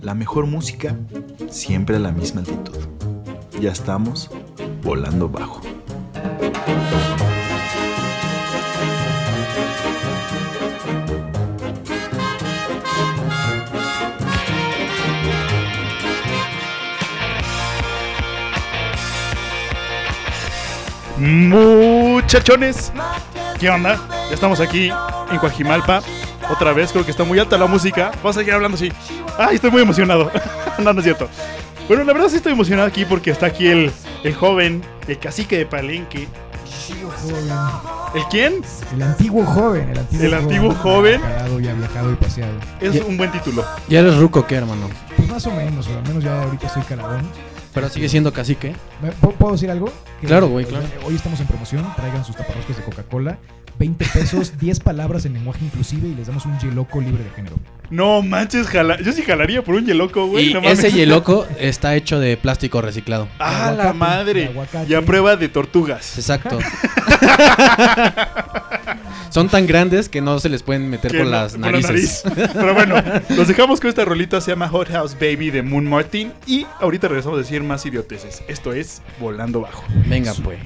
La mejor música, siempre a la misma altitud. Ya estamos volando bajo. Muchachones, ¿qué onda? Ya estamos aquí en Coajimalpa. Otra vez, creo que está muy alta la música. Vamos a seguir hablando así. Ay, estoy muy emocionado. no, no es cierto. Bueno, la verdad sí estoy emocionado aquí porque está aquí el, el joven, el cacique de Palenque. ¿El quién? El antiguo joven. El antiguo, El antiguo joven. Y ha viajado y paseado. Es Ya- un buen título. Ya eres ruco, ¿qué, hermano? Pues más o menos, o al menos ya ahorita estoy caladón. Pero sigue siendo cacique. ¿Me- ¿Puedo decir algo? Que, Claro, güey, claro. Hoy estamos en promoción, traigan sus taparroscas de Coca-Cola. 20 pesos, 10 palabras en lenguaje inclusive y les damos un yeloco libre de género. No manches, jala. Yo sí jalaría por un yeloco, güey. y no mames. ese yeloco está hecho de plástico reciclado. Ah, la madre. Y a prueba de tortugas. Exacto. Son tan grandes que no se les pueden meter por no- las por la narices. nariz. Pero bueno, los dejamos con esta rolita, se llama Hot House Baby de Moon Martin. Y ahorita regresamos a decir más idioteces. Esto es Volando Bajo. Venga, pues.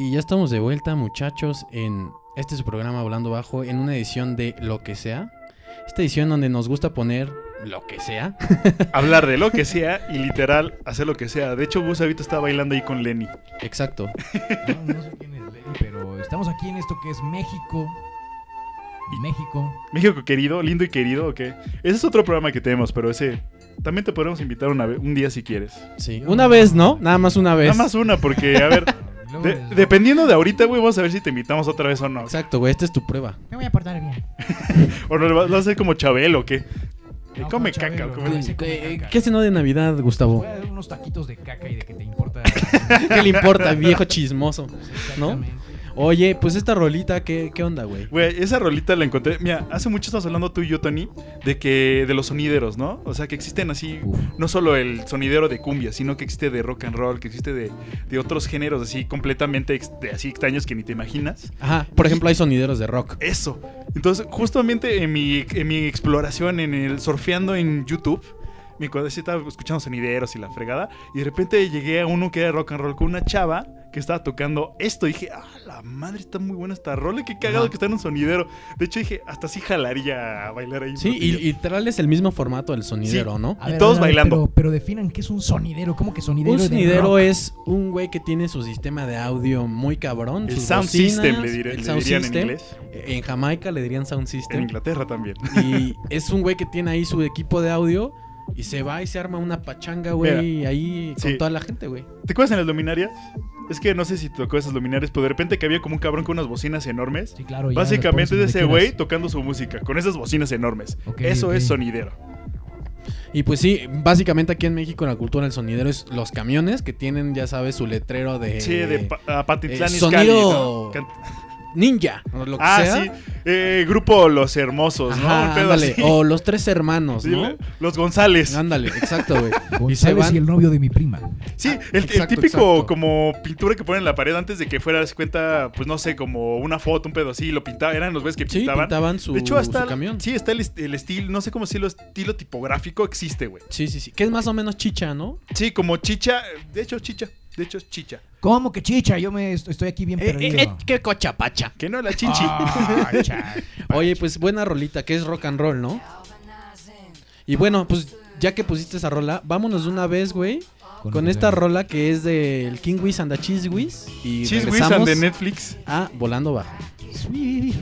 Y ya estamos de vuelta, muchachos, en este es su programa Hablando Bajo, en una edición de Lo que sea. Esta edición donde nos gusta poner lo que sea. Hablar de lo que sea y literal hacer lo que sea. De hecho, Gus ahorita está bailando ahí con Lenny. Exacto. No, no sé quién es Lenny, pero estamos aquí en esto que es México. México. México querido, lindo y querido, ¿o qué? Ese es otro programa que tenemos, pero ese también te podemos invitar una vez, un día si quieres. Sí. Una vez, ¿no? Nada más una vez. Nada más una, porque, a ver, luego de- les- dependiendo de ahorita, güey, vamos a ver si te invitamos otra vez o no. Exacto, güey. Esta es tu prueba. Me voy a portar bien. O no, vas vas a hacer como Chabelo, ¿o qué? No, come caca, Chabelo, come- Eh, caca. ¿Qué cenó de Navidad, Gustavo? Voy a dar unos taquitos de caca y de que te importa. ¿Qué le importa, viejo chismoso? ¿No? Oye, pues esta rolita, ¿qué, qué onda, güey? Güey, esa rolita la encontré. Mira, hace mucho estamos hablando tú y yo, Tony, de que de los sonideros, ¿no? O sea, que existen así, Uf. no solo el sonidero de cumbia, sino que existe de rock and roll, que existe de, de otros géneros así completamente ex- de así extraños que ni te imaginas. Ajá, por ejemplo, hay sonideros de rock. Eso. Entonces, justamente en mi, en mi exploración, en el surfeando en YouTube, me acuerdo, sí estaba escuchando sonideros y la fregada, y de repente llegué a uno que era rock and roll con una chava que estaba tocando esto. Y dije, ah, la madre, está muy buena esta rola. Qué cagado Ajá. que está en un sonidero. De hecho, dije, hasta sí jalaría a bailar ahí. un Sí, y, y literal es el mismo formato del sonidero, ¿no? A Y todos bailando. Pero, pero definan qué es un sonidero. ¿Cómo que sonidero? Un de sonidero es un güey que tiene su sistema de audio muy cabrón. el sus sound bocinas, system, le, diré- el le sound dirían system. en inglés. En Jamaica le dirían sound En system. Inglaterra también. Y es un güey que tiene ahí su equipo de audio y se va y se arma una pachanga, güey, ahí con sí. toda la gente, güey. ¿Te acuerdas en las luminarias? Es que no sé si te tocó esas luminarias, pero de repente que había como un cabrón con unas bocinas enormes. Sí, claro. ya Básicamente es ese güey tocando su música, con esas bocinas enormes. Eso es sonidero. Y pues sí, básicamente aquí en México la cultura del sonidero es los camiones que tienen, ya sabes, su letrero de... sí, de pa- Patitlán eh, sonido- ¿no? Ninja, o lo que Ah, sea. sí. Eh, grupo Los Hermosos, ¿no? Ajá, Un pedo ándale. así. O los tres hermanos, Sí, ¿no? Los González. Ándale, exacto, güey. y se González van... y el novio de mi prima. Sí, Ah, el, típico exacto. como pintura que ponen en la pared antes de que fuera, se cuenta, pues no sé, como una foto, un pedo así, lo pintaban, eran los güeyes que Sí, pintaban. pintaban su, de hecho, hasta su camión. Sí, está el, est- el estilo, no sé cómo decirlo, estilo tipográfico existe, güey. Sí, sí, sí. Que es más o menos chicha, ¿no? Sí, como chicha, de hecho, chicha, de hecho, es chicha. ¿Cómo que chicha? Yo me est- estoy aquí bien Eh, perdido. eh, eh, qué cochapacha. Que no la chinchi. Ah, cha- Oye, pues buena rolita, que es rock and roll, ¿no? Y bueno, pues ya que pusiste esa rola, vámonos de una vez, güey, Con esta rola que es del King Wiz and the Cheese Whiz. Y Cheese Whiz and de Netflix. a Volando Bajo. Sweet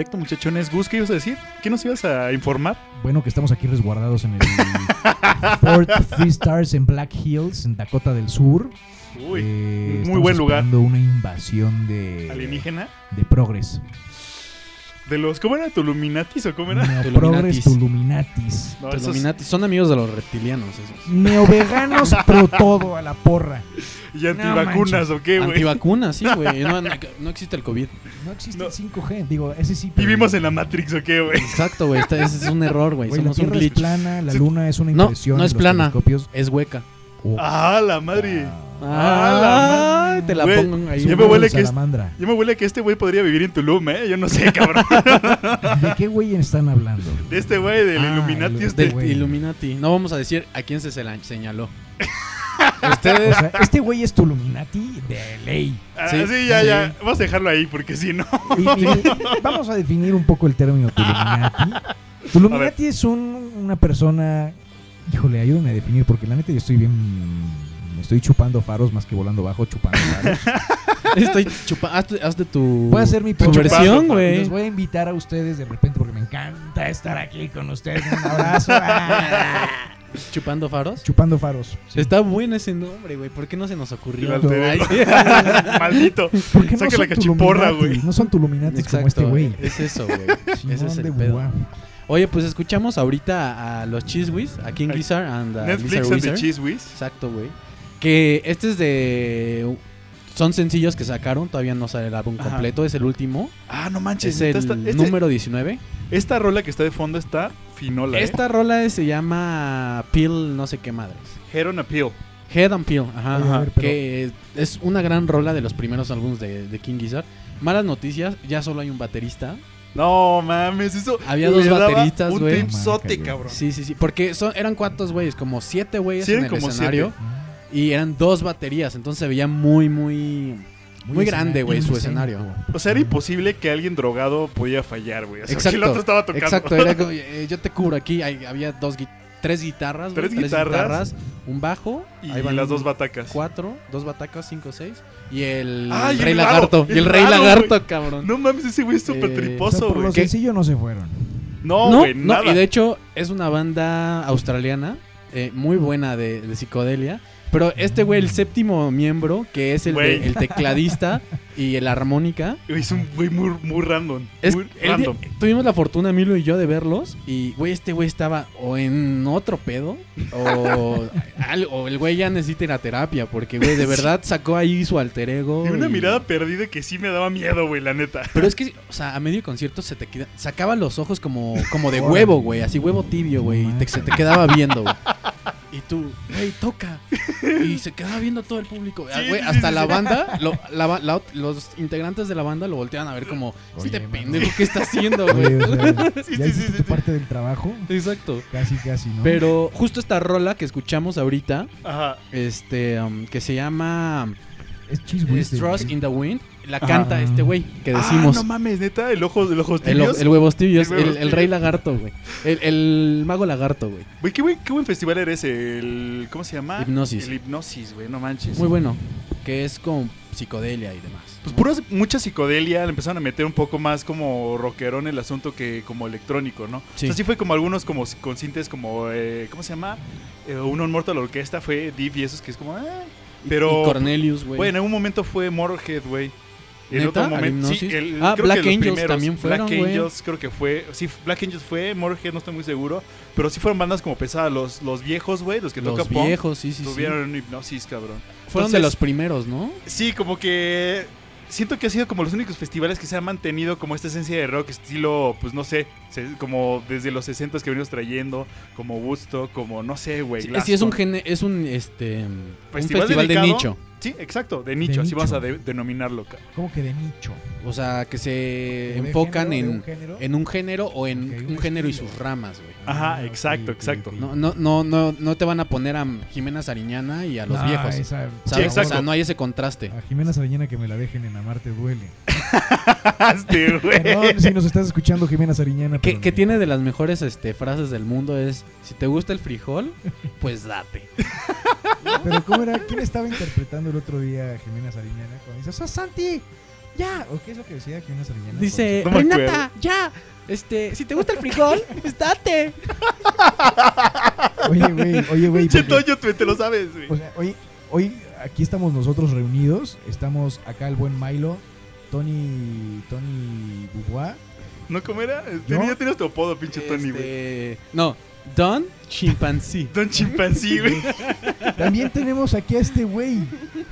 Perfecto, muchachones. Gus, ¿qué ibas a decir? ¿Qué nos ibas a informar? Bueno, que estamos aquí resguardados en el Fort Three Stars en Black Hills, en Dakota del Sur. Uy, Eh, muy buen lugar. una invasión de, Alienígena. de Progress. De los. ¿Cómo era? ¿Tuluminatis o cómo era? Neoprogres Tuluminatis. No, esos- Illuminati. Son amigos de los reptilianos esos. Neoveganos, pero todo a la porra. ¿Y antivacunas o qué, güey? Antivacunas, sí, güey. No, no- no existe el COVID. No existe No. el 5G. Digo, ese sí. pero- Vivimos en la Matrix o qué, güey. Exacto, güey. Este- Ese es un error, güey. Güey, la Somos un Tierra es glitch. plana, la Sí. Luna es una No, impresión. no es los plana. telescopios. Es hueca. Oh. Ah, la madre. Ah, la te la pongo ahí. ya me huele que es-. Ya me huele que este güey podría vivir en Tulum, ¿eh? Yo no sé, cabrón. ¿De qué güey están hablando? De este güey, del Ah, Illuminati. el- este. Del güey. Illuminati. No vamos a decir a quién se, se la señaló. O Ustedes. sea, este güey es Tuluminati de ley. Ah, Sí, sí, ya, sí. ya. Vamos a dejarlo ahí porque si no. Y- y vamos a definir un poco el término Tuluminati. Tuluminati es un- una persona. Híjole, ayúdame a definir porque la neta yo estoy bien. Me estoy chupando faros más que volando bajo, chupando faros. Estoy chupando. Hazte, hazte tu. Voy a hacer mi versión, Y güey. Los voy a invitar a ustedes de repente porque me encanta estar aquí con ustedes. Un abrazo. Chupando faros. Chupando faros. Sí. Está bueno ese nombre, güey. ¿Por qué no se nos ocurrió? Ay. Maldito. ¿Por qué no son la cachiporra, güey. No son Tuluminatis como este güey. Es eso, güey. Ese es el de pedo. Oye, pues escuchamos ahorita a los Cheese Whiz, a King Gizzard and a Netflix Lizard and the Wizard. Cheese Whiz. Exacto, güey. Que este es de. Son sencillos que sacaron, todavía no sale el álbum Ajá. completo, es el último. Ah, no manches. Es el este- número 19. esta rola que está de fondo está finola. Esta rola se llama Peel, no sé qué madres. ¿eh? Head on a Peel. Head and Peel, ajá. Oye, a ver, pero- Que es una gran rola de los primeros álbumes de, de King Gizzard. Malas noticias, ya solo hay un baterista. No mames, eso. Había dos bateristas, Un güey. tripsote, güey. cabrón. Sí, sí, sí. Porque son, eran cuántos güeyes, como siete güeyes Sí, en el como escenario. Y eran dos baterías, entonces se veía muy, muy... Muy grande, güey, su escenario. O sea, era imposible que alguien drogado podía fallar, güey. O sea, que Exacto. el otro estaba tocando. Exacto, era como, eh, yo te cubro aquí. hay- había dos, gui- tres guitarras, güey, Tres guitarras. un bajo. y ahí van las dos batacas. Cuatro, dos batacas, cinco, seis. Y el Ah, y el rey lagarto. Y el el rey raro, lagarto, güey. cabrón. No mames, ese güey es súper Eh, O sea, triposo, por lo güey. ¿Qué? sencillo no se fueron. No, no, güey, no, nada. y de hecho es una banda australiana eh, muy buena de, de psicodelia. Pero este güey, el séptimo miembro, que es el, de- Güey. el tecladista y el armónica, Es un güey muy, muy random. Es, muy random. día- tuvimos la fortuna, Milo y yo, de verlos. Y, güey, este güey estaba o en otro pedo. O, al- o el güey ya necesita ir a terapia. Porque, güey, de verdad sacó ahí su alter ego. Y una y- mirada perdida que sí me daba miedo, güey, la neta. Pero es que, o sea, a medio concierto se te queda, sacaba los ojos como, como de huevo, güey. Así huevo tibio, güey. Y te- se te quedaba viendo, güey. Y tú, güey, toca. Y se quedaba viendo todo el público. Ah, Sí, güey, sí, hasta sí, la sí. banda, lo- la ba- la ot- los integrantes de la banda lo volteaban a ver como, este pendejo, ¿qué está haciendo, Oye, güey? o sea, Sí, ya sí, hiciste sí, tu sí. parte del trabajo. Exacto. Casi, casi, ¿no? Pero justo esta rola que escuchamos ahorita, Ajá. este, um, que se llama es Trust in the Wind, la Ajá. canta este güey que Ah, decimos. no mames, neta, el ojo, el ojos el, tibios. el huevos tibios, El huevos el, el rey lagarto, güey. El, el mago lagarto, güey. Güey, qué buen, qué buen festival era ese. El, ¿Cómo se llama? Hipnosis. El hipnosis, güey, no manches. Muy bueno. Que es como psicodelia y demás. Pues mucha psicodelia, le empezaron a meter un poco más como rockerón el asunto que como electrónico, ¿no? Sí. O sea, sí fue como algunos como con cintes como, eh, ¿cómo se llama? Eh, uno en Mortal Orquesta fue Deep y esos que es como. Y- Pero, y Cornelius, güey. bueno, en un momento fue Motorhead, güey. El ¿Neta? otro ¿Al momento, sí, el, Ah, creo Black que los Angels primeros, también fueron, Black. Angels creo que fue, sí, Black Angels fue, Motorhead no estoy muy seguro, pero sí fueron bandas como pesadas, los, los viejos, güey, los que los tocan punk, viejos, sí, sí, sí. tuvieron hipnosis, cabrón. Fueron de los primeros, ¿no? Sí, como que siento que ha sido como los únicos festivales que se han mantenido como esta esencia de rock estilo, pues no sé, como desde los 60 que venimos trayendo, como Woodstock, como no sé, güey. Sí, es, sí, es un gene, es un este un Festival de nicho. Sí, exacto, de nicho, así nicho. vamos a de- denominarlo. ca- ¿Cómo que de nicho? O sea, que se ¿Como de enfocan género, de en, un género? en un género o en Ok, un un género y estilo. sus ramas, güey. Ajá, Ah, ok, exacto, ok, exacto. ok. No, no, no, no, no te van a poner a Jimena Sariñana y a los No, viejos. esa- ¿sabes? exacto. O sea, no hay ese contraste. A Jimena Sariñana que me la dejen en Amarte duele. Este, güey. Perdón si nos estás escuchando, Jimena Sariñana. Que, pero que me- tiene de las mejores este, frases del mundo es, si te gusta el frijol, pues date. Pero ¿cómo era? ¿Quién estaba interpretando el otro día a Jimena Sariñana? Cuando dice, ¡Sos Santi! ¡Ya! ¿O qué es lo que decía Jimena Sariñana? Dice, No. Renata, ya, este, si te gusta el frijol, pues date. Oye, güey, oye, güey. Che, Toño, tú te lo sabes, güey. O sea, hoy, hoy aquí estamos nosotros reunidos. Estamos acá el buen Milo, Tony, Tony Dubois. ¿No cómo era? ¿No? Ya tienes tu apodo, pinche Tony, güey. Este, no, Don Chimpancé. Don Chimpancí, güey. También tenemos aquí a este güey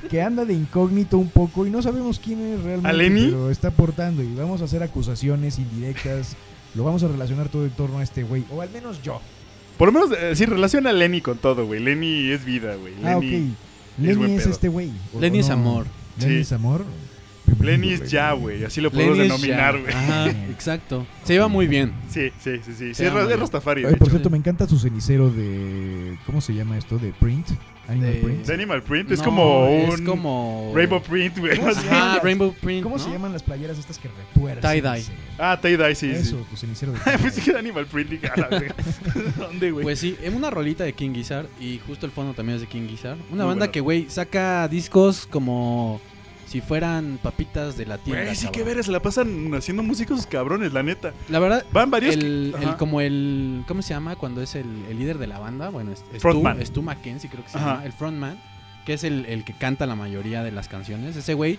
que anda de incógnito un poco y no sabemos quién es realmente. ¿A Lenny? Pero está aportando y vamos a hacer acusaciones indirectas. Lo vamos a relacionar todo en torno a este güey. O al menos yo. Por lo menos, eh, sí, relaciona a Lenny con todo, güey. Lenny es vida, güey. Ah, ok. Lenny, es, este güey. ¿o- Lenny es amor. Lenny Sí. es amor. Es ya, güey. Así lo podemos denominar, ya. güey. Ajá, exacto. Se lleva muy bien. Sí, sí, sí, sí. Sí, es, es. Rastafari, de Oye, por hecho. cierto, me encanta su cenicero de. ¿Cómo se llama esto? De print. Animal De- print. De Animal Print es No, como un Es como... Rainbow Print, güey. Ah, Rainbow Print, ¿Cómo ¿no? se llaman las playeras estas que retuercen? Tie-dye. Ah, tie-dye, sí, Eso, sí. tu cenicero de. Pues que era Animal Print. ¿Dónde, güey? Pues sí, en una rolita de King Gizzard y justo el fondo también es de King Gizzard. Una Muy banda bueno. que, güey, saca discos como si fueran papitas de la tienda. Güey, sí que cabrón. ver, se la pasan haciendo músicos cabrones, la neta. La verdad, Van varios. el, que- como el... ¿Cómo se llama cuando es el, el líder de la banda? Bueno, es, es Frontman. Es Stu Mackenzie, creo que se Ajá. llama. El frontman, que es el, el que canta la mayoría de las canciones. Ese güey...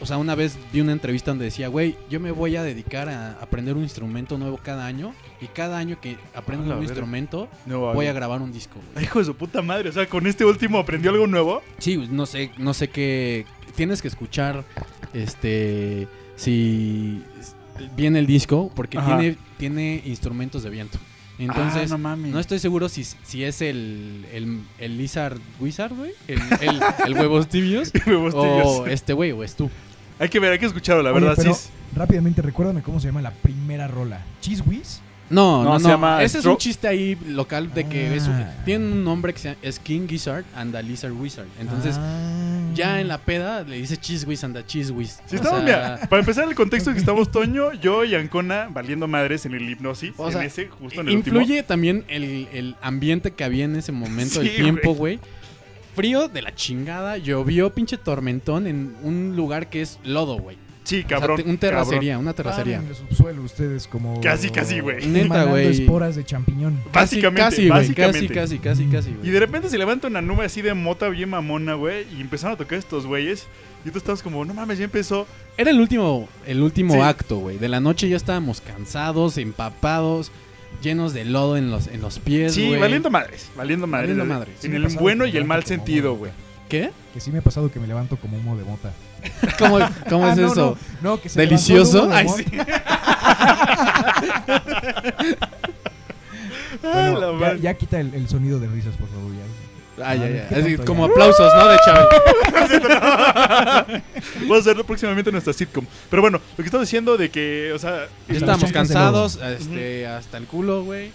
O sea, una vez vi una entrevista donde decía, güey, yo me voy a dedicar a aprender un instrumento nuevo cada año y cada año que aprendo A un nuevo instrumento No, voy a grabar un disco. güey". Ay, Hijo de su puta madre. O sea, con este último aprendió algo nuevo. Sí, no sé, no sé qué. Tienes que escuchar, este, si viene el disco, porque Ajá. tiene, tiene instrumentos de viento. Entonces, Ah, no estoy seguro si, si es el, el, el Lizard Wizard, güey, el, el, el huevos tibios, Huevos o este güey, o es tú. Hay que ver, hay que escucharlo, la Oye, verdad. pero sí. rápidamente, recuérdame cómo se llama la primera rola. ¿Cheese Whiz? No, No, no, se no. llama Ese es un chiste ahí local de que es un- Ah. tiene un nombre que se llama, es King Gizzard and the Lizard Wizard. Entonces, Ah. ya en la peda le dice Cheese Whiz and the Cheese Whiz. Sí, O estamos, sea, mira, para empezar el contexto que estamos Toño, yo y Ancona valiendo madres en el hipnosis, O en sea, ese, justo en el último. Influye también el, el ambiente que había en ese momento, Sí, el tiempo, güey. Frío de la chingada, llovió pinche tormentón en un lugar que es lodo, güey. Sí, O sea, cabrón. un terracería, una terracería. Estaban en el subsuelo ustedes como... Casi, casi, güey. Neta, güey. esporas de champiñón. Casi, Básicamente, casi, güey, básicamente. casi, casi, casi, casi, Y güey. de repente se levanta una nube así de mota bien mamona, güey, y empezaron a tocar estos güeyes. Y tú estabas como, no mames, ya empezó. Era el último, el último Sí. acto, güey. De la noche ya estábamos cansados, empapados, llenos de lodo en los, en los pies, Sí, valiendo madres, valiendo madres. Valiendo madres. En el bueno y el mal sentido, güey. ¿Qué? Que sí me ha pasado que me levanto como humo de mota. ¿Cómo, cómo Ah, es no, eso? No, no, que se ¿Delicioso? Ay, sí. Bueno, ya, ya quita el, el sonido de risas, por favor. Ya. Ay, ay, ¿Qué ay. Así tanto como ya? aplausos, ¿no? De Chávez. Vamos a hacerlo próximamente en nuestra sitcom. Pero bueno, lo que estaba diciendo de que, o sea. Ya de cansados, este, hasta el culo, güey.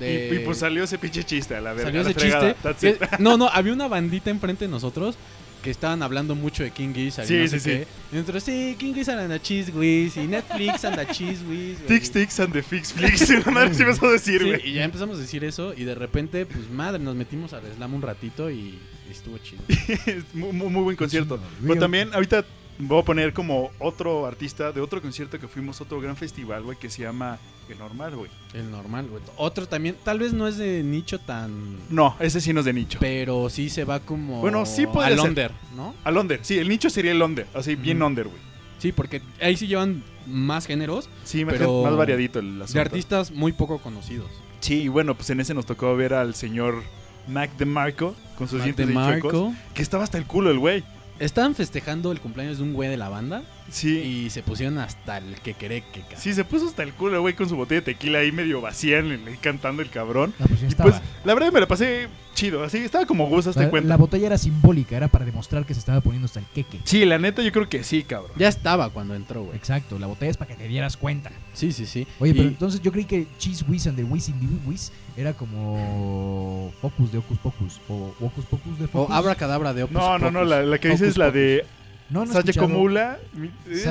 De- Y, y pues salió ese pinche chiste a la verga. salió ese chiste. It. no, no, había una bandita enfrente de nosotros que estaban hablando mucho de King Gizzard. Sí, no sí, sé qué. Y nosotros, sí, King Gizzard and the Cheese Whiz. Y Netflix and the Cheese Whiz. Tix Tix and the Fix Flix. La madre se me empezó a decir, Sí, güey. y ya empezamos a decir eso. Y de repente, pues madre, nos metimos al slam un ratito y estuvo chido. Muy, muy- buen concierto. Pero también, ahorita voy a poner como otro artista de otro concierto que fuimos, otro gran festival, güey, que se llama El Normal, güey. El normal, güey. Otro también, tal vez no es de nicho tan. No, ese sí no es de nicho. Pero sí se va como. Bueno, sí podría al ser. under, ¿no? Al under, sí, el nicho sería el under, así bien under, güey. Sí, porque ahí sí llevan más géneros Sí, más- Pero- más variadito el asunto. de artistas muy poco conocidos. Sí, y bueno, pues en ese nos tocó ver al señor Mac DeMarco con sus Mac dientes de chuecos, que estaba hasta el culo el güey. Estaban festejando el cumpleaños de un güey de la banda Sí. y se pusieron hasta el que quereque, cabrón. Sí, se puso hasta el culo el güey con su botella de tequila ahí medio vacía, en el- ahí cantando el cabrón. No, pues ya Y estaba. pues, la verdad me la pasé chido, así, estaba como gusto, hasta la, cuenta. la botella era simbólica, era para demostrar que se estaba poniendo hasta el queque. Sí, la neta yo creo que sí, cabrón. Ya estaba cuando entró, güey. Exacto, la botella es para que te dieras cuenta. Sí, sí, sí. Oye, Y- pero entonces yo creí que Cheese Whiz and the Whiz in the Whiz era como Focus de Ocus Pocus o Ocus Pocus de O Focus. Abracadabra de Opus No, no, no, la, la que dices es la Pocus. de no, no he Sacha escuchado. Comula.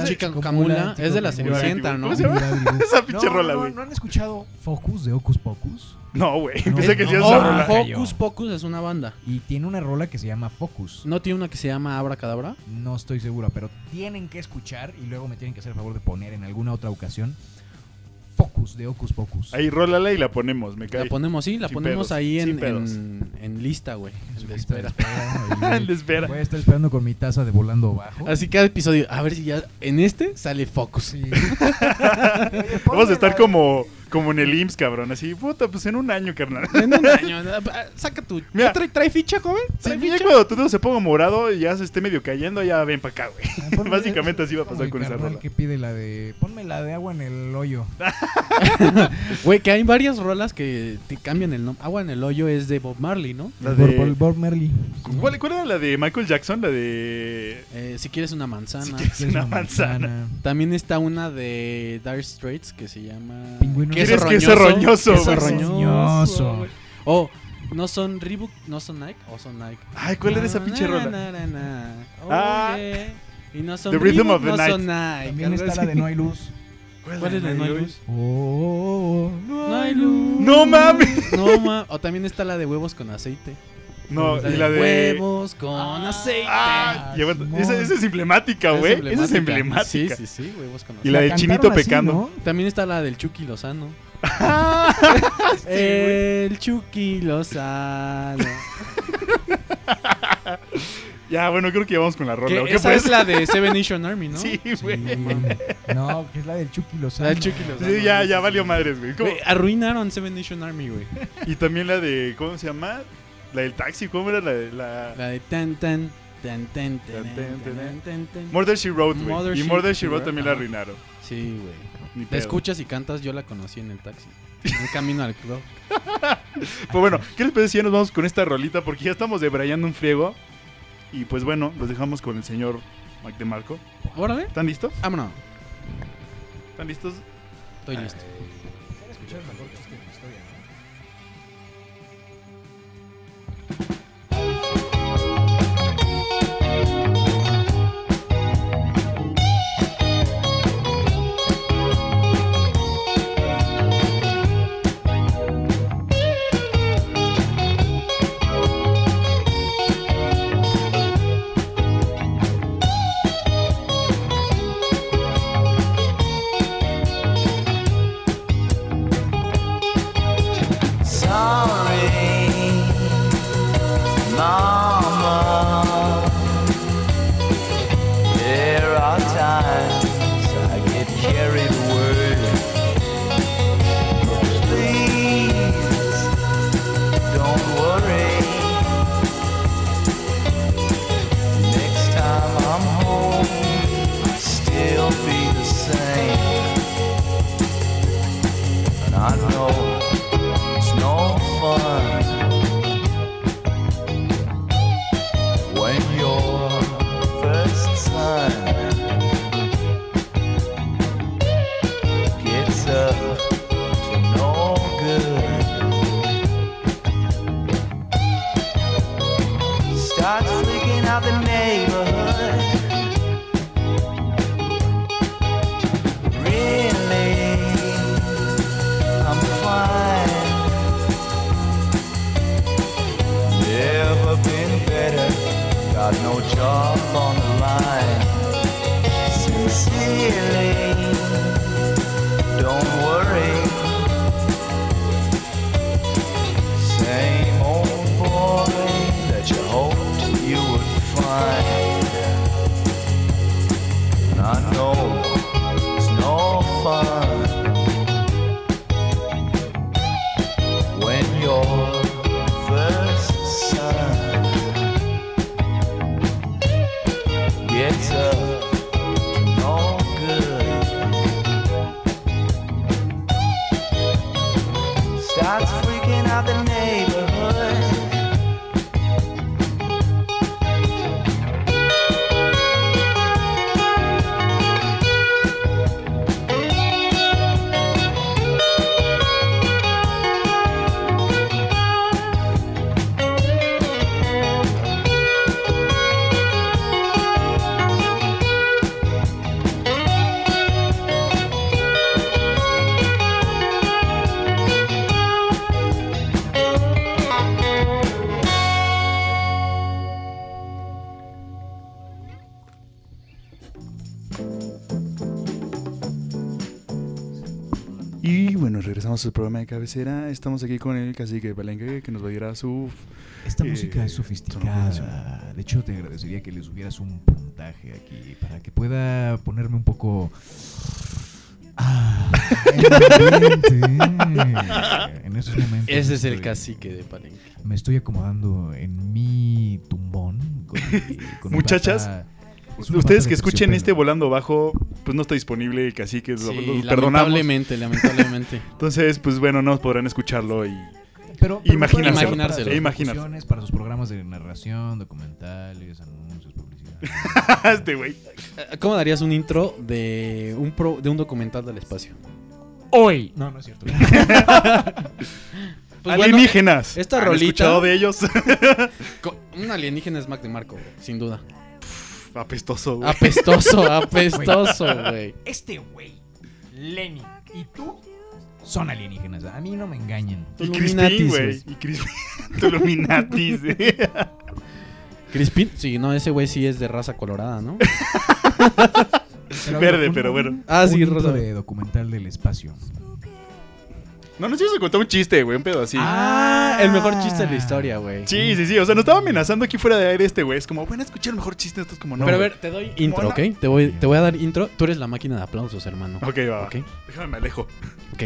Chica Camula, es de la. Cenicienta, ¿no? ¿Cómo se llama? Esa pinche No, rola, no, güey. ¿No han escuchado Focus de Ocus Pocus? No, güey, No, pensé que sí no. era Oh, esa rola. Focus Pocus es una banda. Y tiene una rola que se llama Focus. ¿No tiene una que se llama Abracadabra? No estoy segura, pero tienen que escuchar y luego me tienen que hacer el favor de poner en alguna otra ocasión Focus de Ocus Pocus. Ahí rólala y la ponemos, me cae. La ponemos, sí, la Sin ponemos pedos, ahí sin en, pedos. en, en lista, güey. En De lista de espera. espera, y De espera. Voy a estar esperando con mi taza de volando bajo. Así cada episodio, a ver si ya en este sale Focus. Sí. Vamos a estar como, como en el IMSS, cabrón. Así, puta, pues en un año, carnal. En un año, saca tu. Mira. ¿Ya trae, trae ficha, joven? Sí, ¿Trae ya ficha? cuando tu dedo se ponga morado y ya se esté medio cayendo, ya ven para acá, güey. Ponme- Básicamente así va a pasar con esa rola. que pide la de. Ponme la de agua en el hoyo. Güey, que hay varias rolas que te cambian el nombre. Agua en el hoyo es de Bob Marley, ¿no? La de- Bob Marley. ¿Cuál, cuál era la de Michael Jackson? La de. Eh, si quieres una manzana. Si quieres ¿Quieres una manzana. También está una de Dire Straits que se llama. Pingüinos. ¿Quieres queso roñoso, Queso roñoso. Roñoso. O, ¿no son Reebok? ¿No son Nike? ¿O son Nike? Ay, ¿cuál era esa pinche rola? na, na, na. Oh, Ah. yeah. Y no son The Rhythm of the no Night. son Nike. También está la de No hay luz. ¿Cuál es la de No hay luz? Oh, No hay luz. No mames. No ma. O también está la de huevos con aceite. No, La y la de. huevos con aceite. Ah, y aguanta, Simón. esa, esa es emblemática, güey. Esa es emblemática. Sí, sí, sí, huevos con Y aceite. la de cantaron Chinito así, pecando. ¿no? También está la del Chucky Lozano. Sí. El Chucky Lozano. Ya, bueno, creo que ya vamos con la rola. Que ¿o ¿Qué esa pues? es la de Seven Nation Army, ¿no? Sí, güey. Sí. No, que es la del Chucky Lozano. La del Chucky Lozano. Sí, ya, ya valió madres. Güey, arruinaron Seven Nation Army, güey. Y también la de. ¿Cómo se llama? La del taxi, ¿cómo era la de la. La de tan tan. Murder She Wrote, güey. Y Murder She Wrote también la arruinaron. Sí, güey. La escuchas y cantas, yo la conocí en el taxi. En camino al club. Pues bueno, ¿qué les parece si ya nos vamos con esta rolita? Porque ya estamos debrayando un friego. Y pues bueno, los dejamos con el señor Mac DeMarco. Órale, ¿Están listos? vámonos. ¿Están listos? Estoy listo. escuchar regresamos al programa de cabecera. Estamos aquí con el cacique Palenque que nos va a ir a su. Esta Eh, música es sofisticada. De hecho, te agradecería que le subieras un puntaje aquí para que pueda ponerme un poco. Ah, en esos momentos. Ese es el estoy- cacique de Palenque. Me estoy acomodando en mi tumbón. con Muchachas, Ustedes bata que escuchen este volando bajo, pues no está disponible el cacique, lo, Sí, lo perdonamos. lamentablemente, lamentablemente. Entonces, pues bueno, no podrán escucharlo y. Pero, pero usar Imaginárselo. Para para sus programas de narración, documentales, anuncios, publicidad. este güey. ¿Cómo darías un intro de un, pro, de un documental del espacio? Hoy. No, no es cierto. Pues bueno, Alienígenas. esta ¿Han rolita- escuchado de ellos? un alienígena es Mac de Marco, sin duda. Apestoso, güey. Apestoso, apestoso, güey. este güey, Lenny y tú son alienígenas. A mí no me engañen. Y Crispin, güey. Y Crispin. Tu Illuminatis, güey. Crispin, sí, no, ese güey sí es de raza colorada, ¿no? Verde, pero bueno. Ah, sí, un rosa. de documental del espacio. No, no sé si se contó un chiste, güey. Un pedo así. Ah, el mejor chiste de la historia, güey. Sí, sí, sí. O sea, nos estaba amenazando aquí fuera de aire este güey. Es como, bueno, escuchar el mejor chiste. Esto es como, no. Pero a ver, te doy intro, ¿ok? Te voy, te voy a dar intro. Tú eres la máquina de aplausos, hermano. Ok, va. va. Ok, Déjame, me alejo. ok.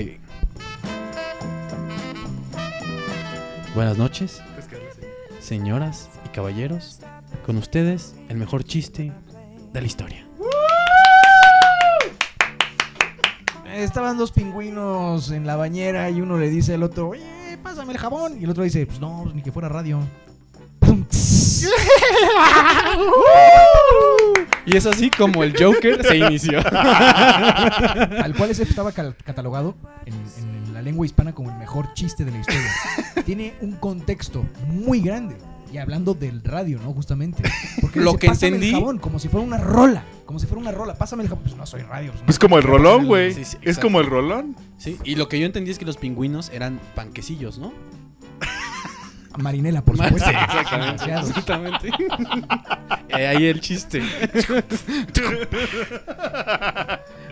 Buenas noches, señoras y caballeros. Con ustedes, el mejor chiste de la historia. Estaban dos pingüinos en la bañera y uno le dice al otro, oye, pásame el jabón. Y el otro dice, pues no, pues ni que fuera radio. Y es así como el Joker se inició. Al cual ese estaba catalogado en, en la lengua hispana como el mejor chiste de la historia. Tiene un contexto muy grande. Y hablando del radio, ¿no? Justamente. Porque Lo dice, que "Pásame entendí- El jabón, como si fuera una rola. Como si fuera una rola. Pásame el jabón. Pues no soy radio. pues no. Es como el rolón, güey. Sí, sí, es como el rolón. Sí, y lo que yo entendí es que los pingüinos eran panquecillos, ¿no? Marinela, por supuesto. Sí, exactamente. Exactamente. Eh, ahí el chiste.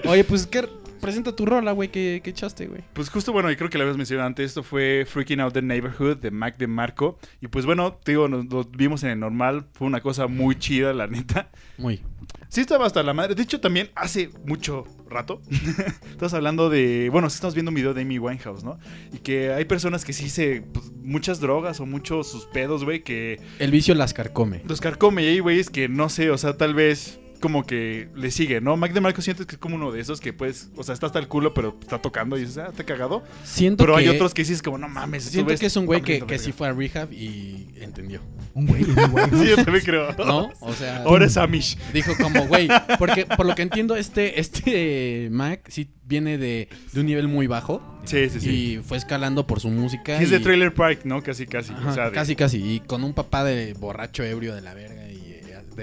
Oye, pues, ¿qué? Presenta tu rola, güey, que, que echaste, güey. Pues justo, bueno, y creo que lo habías mencionado antes, esto fue Freaking Out the Neighborhood de Mac de Marco. Y pues bueno, te digo, nos lo vimos en el normal, fue una cosa muy chida, la neta. Muy. Sí estaba hasta la madre. De hecho, también hace mucho rato, estás hablando de, bueno, sí estamos viendo un video de Amy Winehouse, ¿no? Y que hay personas que sí se, pues, muchas drogas o muchos sus pedos, güey, que El vicio las carcome. los carcome y hay güeyes que no sé, o sea, tal vez como que le sigue, ¿no? Mac de Marco sientes que es como uno de esos que pues, o sea, está hasta el culo, pero está tocando y dices, ah, te ha cagado. Siento Pero que, hay otros que sí es como, no mames, Siento güeyes que es un güey que, que sí verga". fue a rehab y entendió. Un güey, un güey. Sí, yo también creo. ¿No? O sea, Ahora es Amish. dijo como, güey, porque por lo que entiendo, este, este Mac sí viene de, de un nivel muy bajo Sí, sí, sí. y fue escalando por su música. Sí, es de y- Trailer Park, ¿no? Casi, casi. Ajá, o sea, de- casi, casi. Y con un papá de borracho ebrio de la verga y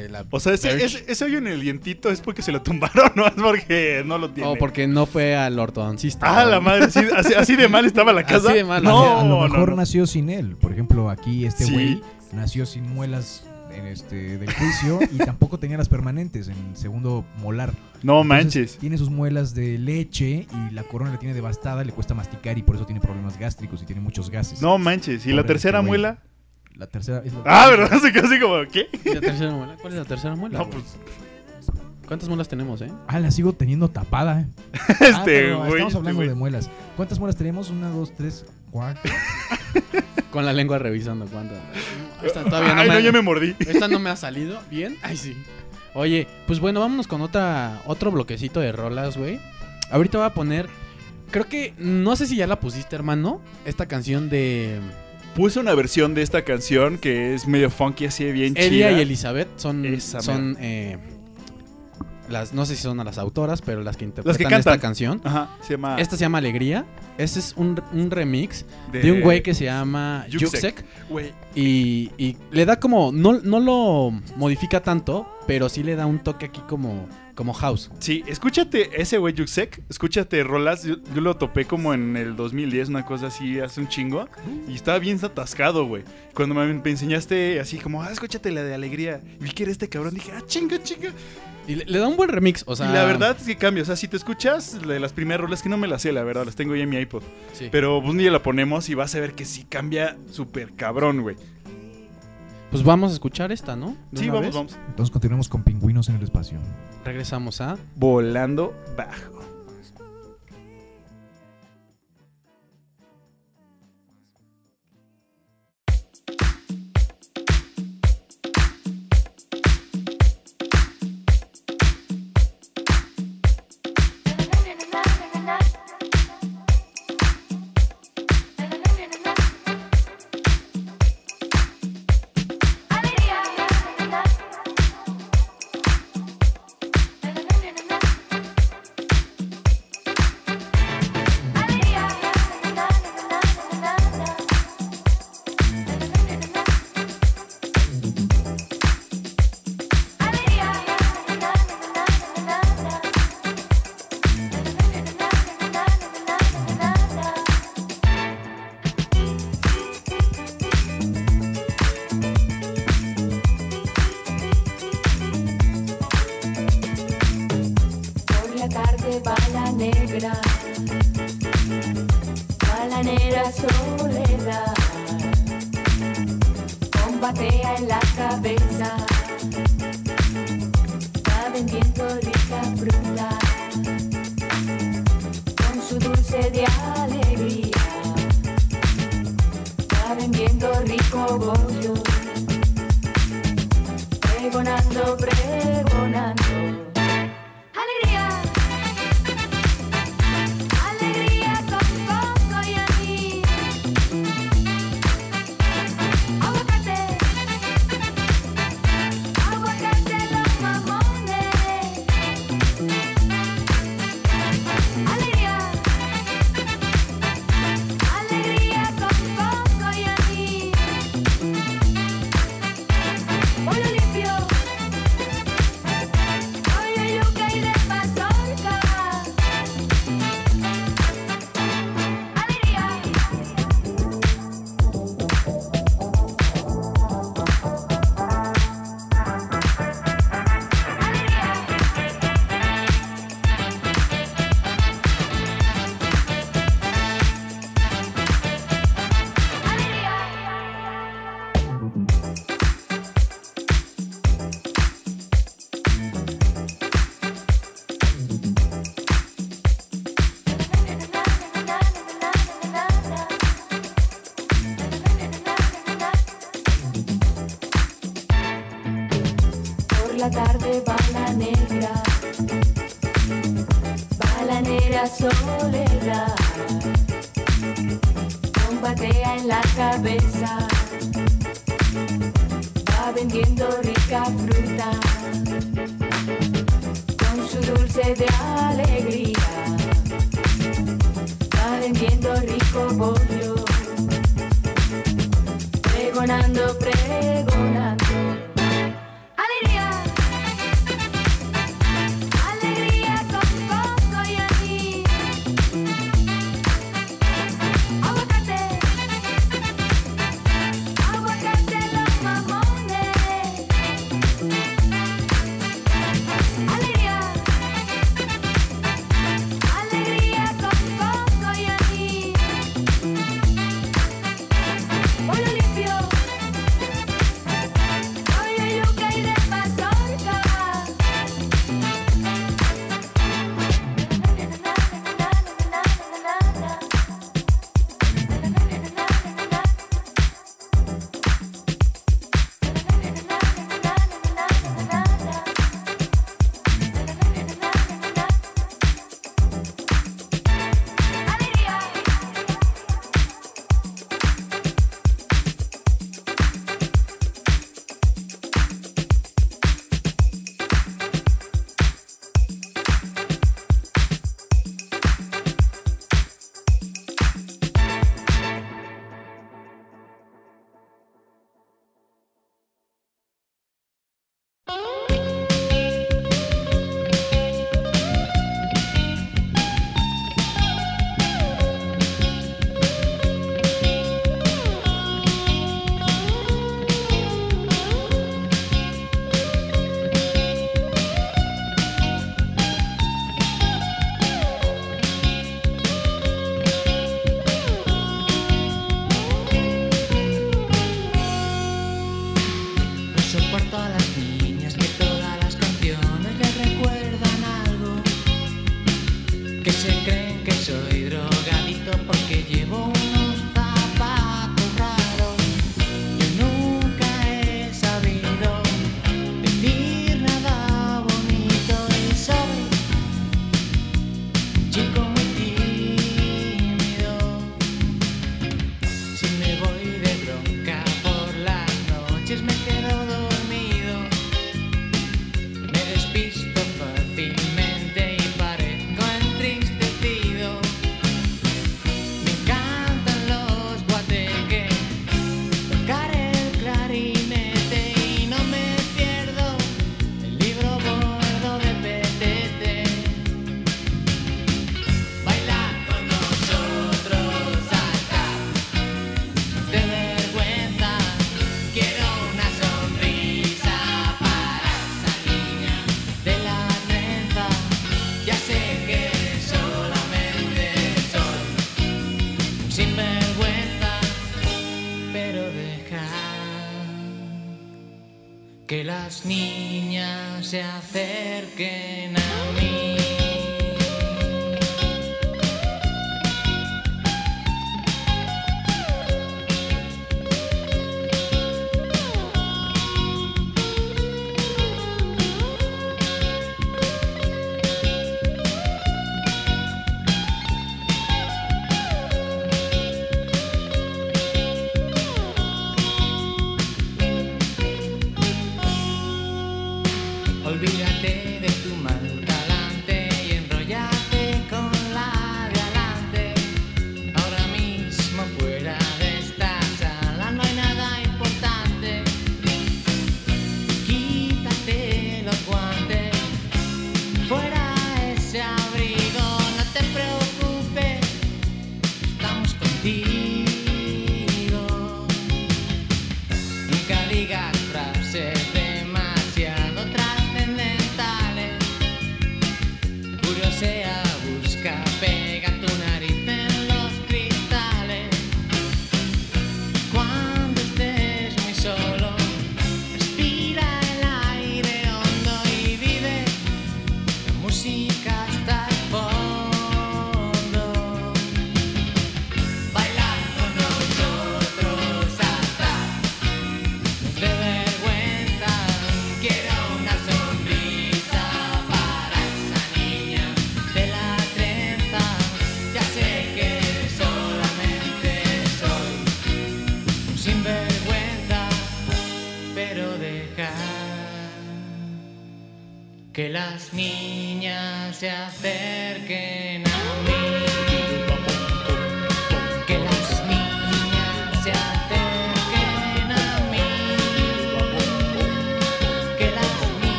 de la. O sea, ese, Verge. ese, ese hoyo en el dientito es porque se lo tumbaron, no es porque no lo tiene. O porque no fue al ortodoncista. Ah, ¿no? la madre, así, así, así de mal estaba la Así casa. de mal, no, a lo mejor no. nació sin él. Por ejemplo, aquí este Sí. güey nació sin muelas en este, del juicio y tampoco tenía las permanentes en el segundo molar. No Entonces, manches. Tiene sus muelas de leche y la corona la tiene devastada, le cuesta masticar y por eso tiene problemas gástricos y tiene muchos gases. No manches. ¿Y la tercera este güey. muela? La tercera es la Ah, ¿verdad? Se quedó así como, ¿qué? ¿Y la tercera muela? ¿Cuál es la tercera muela? No, pues, ¿Cuántas muelas tenemos, eh? Ah, la sigo teniendo tapada. eh. Ah, este, pero güey. Estamos este hablando güey. de muelas. ¿Cuántas muelas tenemos? Una, dos, tres, cuatro. Con la lengua revisando cuántas. Esta todavía no Ay, me, no, ya me mordí. Esta no me ha salido bien. Ay, sí. Oye, pues bueno, vámonos con otra otro bloquecito de rolas, güey. Ahorita voy a poner creo que no sé si ya la pusiste, hermano, esta canción de Puse una versión de esta canción que es medio funky, así bien Elia chida. y Elizabeth son Esa son eh, las no sé si son a las autoras, pero las que interpretan Las que cantan. esta canción. Ajá, se llama... Esta se llama Alegría. Este es un, un remix de, un güey que se llama. Güey, Y, y le da como. No, no lo modifica tanto, pero sí le da un toque aquí como, como house. Sí, escúchate ese güey Yuxek, escúchate rolas, yo, yo lo topé como en el 2010, una cosa así, hace un chingo, y estaba bien atascado, güey. Cuando me, me enseñaste así como, ah, escúchate la de alegría, y vi que era este cabrón, dije, ah, chinga, chinga. Y le, le da un buen remix, o sea. y la verdad es que cambia, o sea, si te escuchas de las primeras rolas, que no me las sé, la verdad, las tengo ya en mi iPod, sí. pero pues día la ponemos y vas a ver que sí cambia súper cabrón, güey. Pues vamos a escuchar esta, ¿no? Sí, vamos, vez. vamos. Entonces continuemos con pingüinos en el espacio. Regresamos a. Volando bajo. Bye.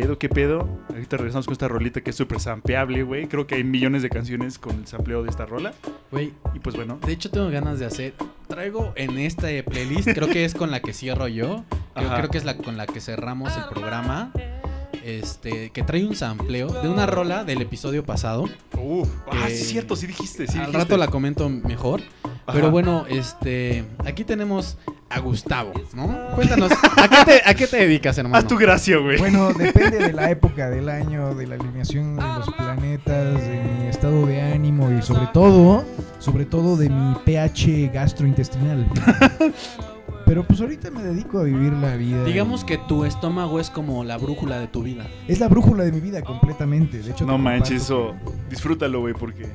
Pedo, qué pedo? Ahorita regresamos con esta rolita que es súper sampleable, güey. Creo que hay millones de canciones con el sampleo de esta rola. Güey, Y pues bueno. de hecho tengo ganas de hacer. Traigo en esta playlist, creo que es con la que cierro yo. Creo, que es la con la que cerramos el programa. Este, que trae un sampleo de una rola del episodio pasado. Uf, ah, sí, Eh, es cierto, sí dijiste. Sí Al dijiste. rato la comento mejor. Ajá. Pero bueno, este, aquí tenemos a Gustavo, ¿no? Cuéntanos, ¿a qué te, a qué te dedicas, hermano? Haz tu gracia, güey. Bueno, depende de la época del año, de la alineación de los planetas, de mi estado de ánimo y sobre todo, sobre todo de mi pH gastrointestinal. Pero pues ahorita me dedico a vivir la vida. Digamos que tu estómago es como la brújula de tu vida. Es la brújula de mi vida completamente. De hecho, no manches, eso. Disfrútalo, güey, porque.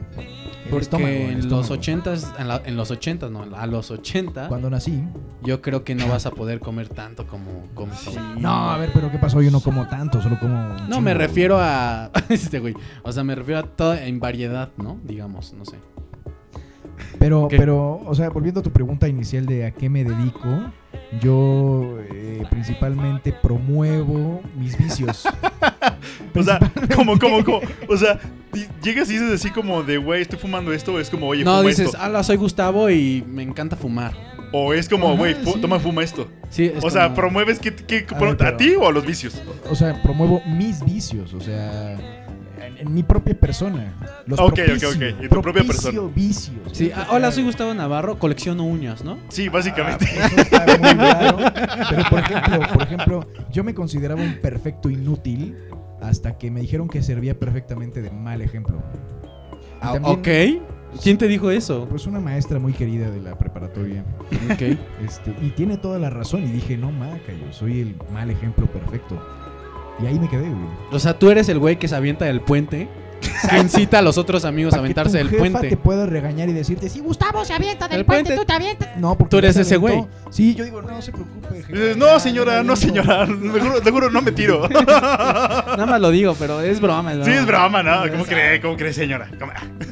Porque estómago, en los estómago. ochentas, en, la- en los ochentas, no, a los 80, Cuando nací. yo creo que no vas a poder comer tanto como comes ahora. No, a ver, pero ¿qué pasó? Yo no como tanto, solo como. No, chingo. me refiero a. este güey. O sea, me refiero a toda en variedad, ¿no? Digamos, no sé. Pero, ¿Qué? pero, o sea, volviendo a tu pregunta inicial de a qué me dedico, yo eh, principalmente promuevo mis vicios. O sea, como, como, como. O sea, llegas y dices así como de, güey, estoy fumando esto. Es como, oye, no, fuma dices, esto. hola, soy Gustavo y me encanta fumar. O es como, güey, fu- sí. toma, fuma esto. Sí, es o sea, como- promueves que, que- A pro- ver, pero- a ti o a los vicios. O sea, promuevo mis vicios, o sea, en, en mi propia persona. Los Ok, ok, propicio, ok, en tu propia persona. vicios. Sí, ah, hola, soy Gustavo Navarro, colecciono uñas, ¿no? Sí, básicamente. Ah, eso está muy raro. Pero por ejemplo, por ejemplo, yo me consideraba un perfecto inútil hasta que me dijeron que servía perfectamente de mal ejemplo. Ah, también, ok. ¿Quién te dijo eso? Pues una maestra muy querida de la preparatoria. Ok. Este, y tiene toda la razón. Y dije, no, maca, yo soy el mal ejemplo perfecto. Y ahí me quedé, güey. O sea, tú eres el güey que se avienta del puente que incita a los otros amigos a aventarse del puente. te pueda regañar y decirte, si Gustavo se avienta del puente, puente. tú te avientas. No, porque Tú eres ese güey. Sí, yo digo, no se preocupe. no, señora, no, hizo". señora. De juro no me tiro. Nada más lo digo, pero es broma. Sí, es broma, ¿no? ¿Cómo cree? ¿Cómo cree, señora? ¿Cómo?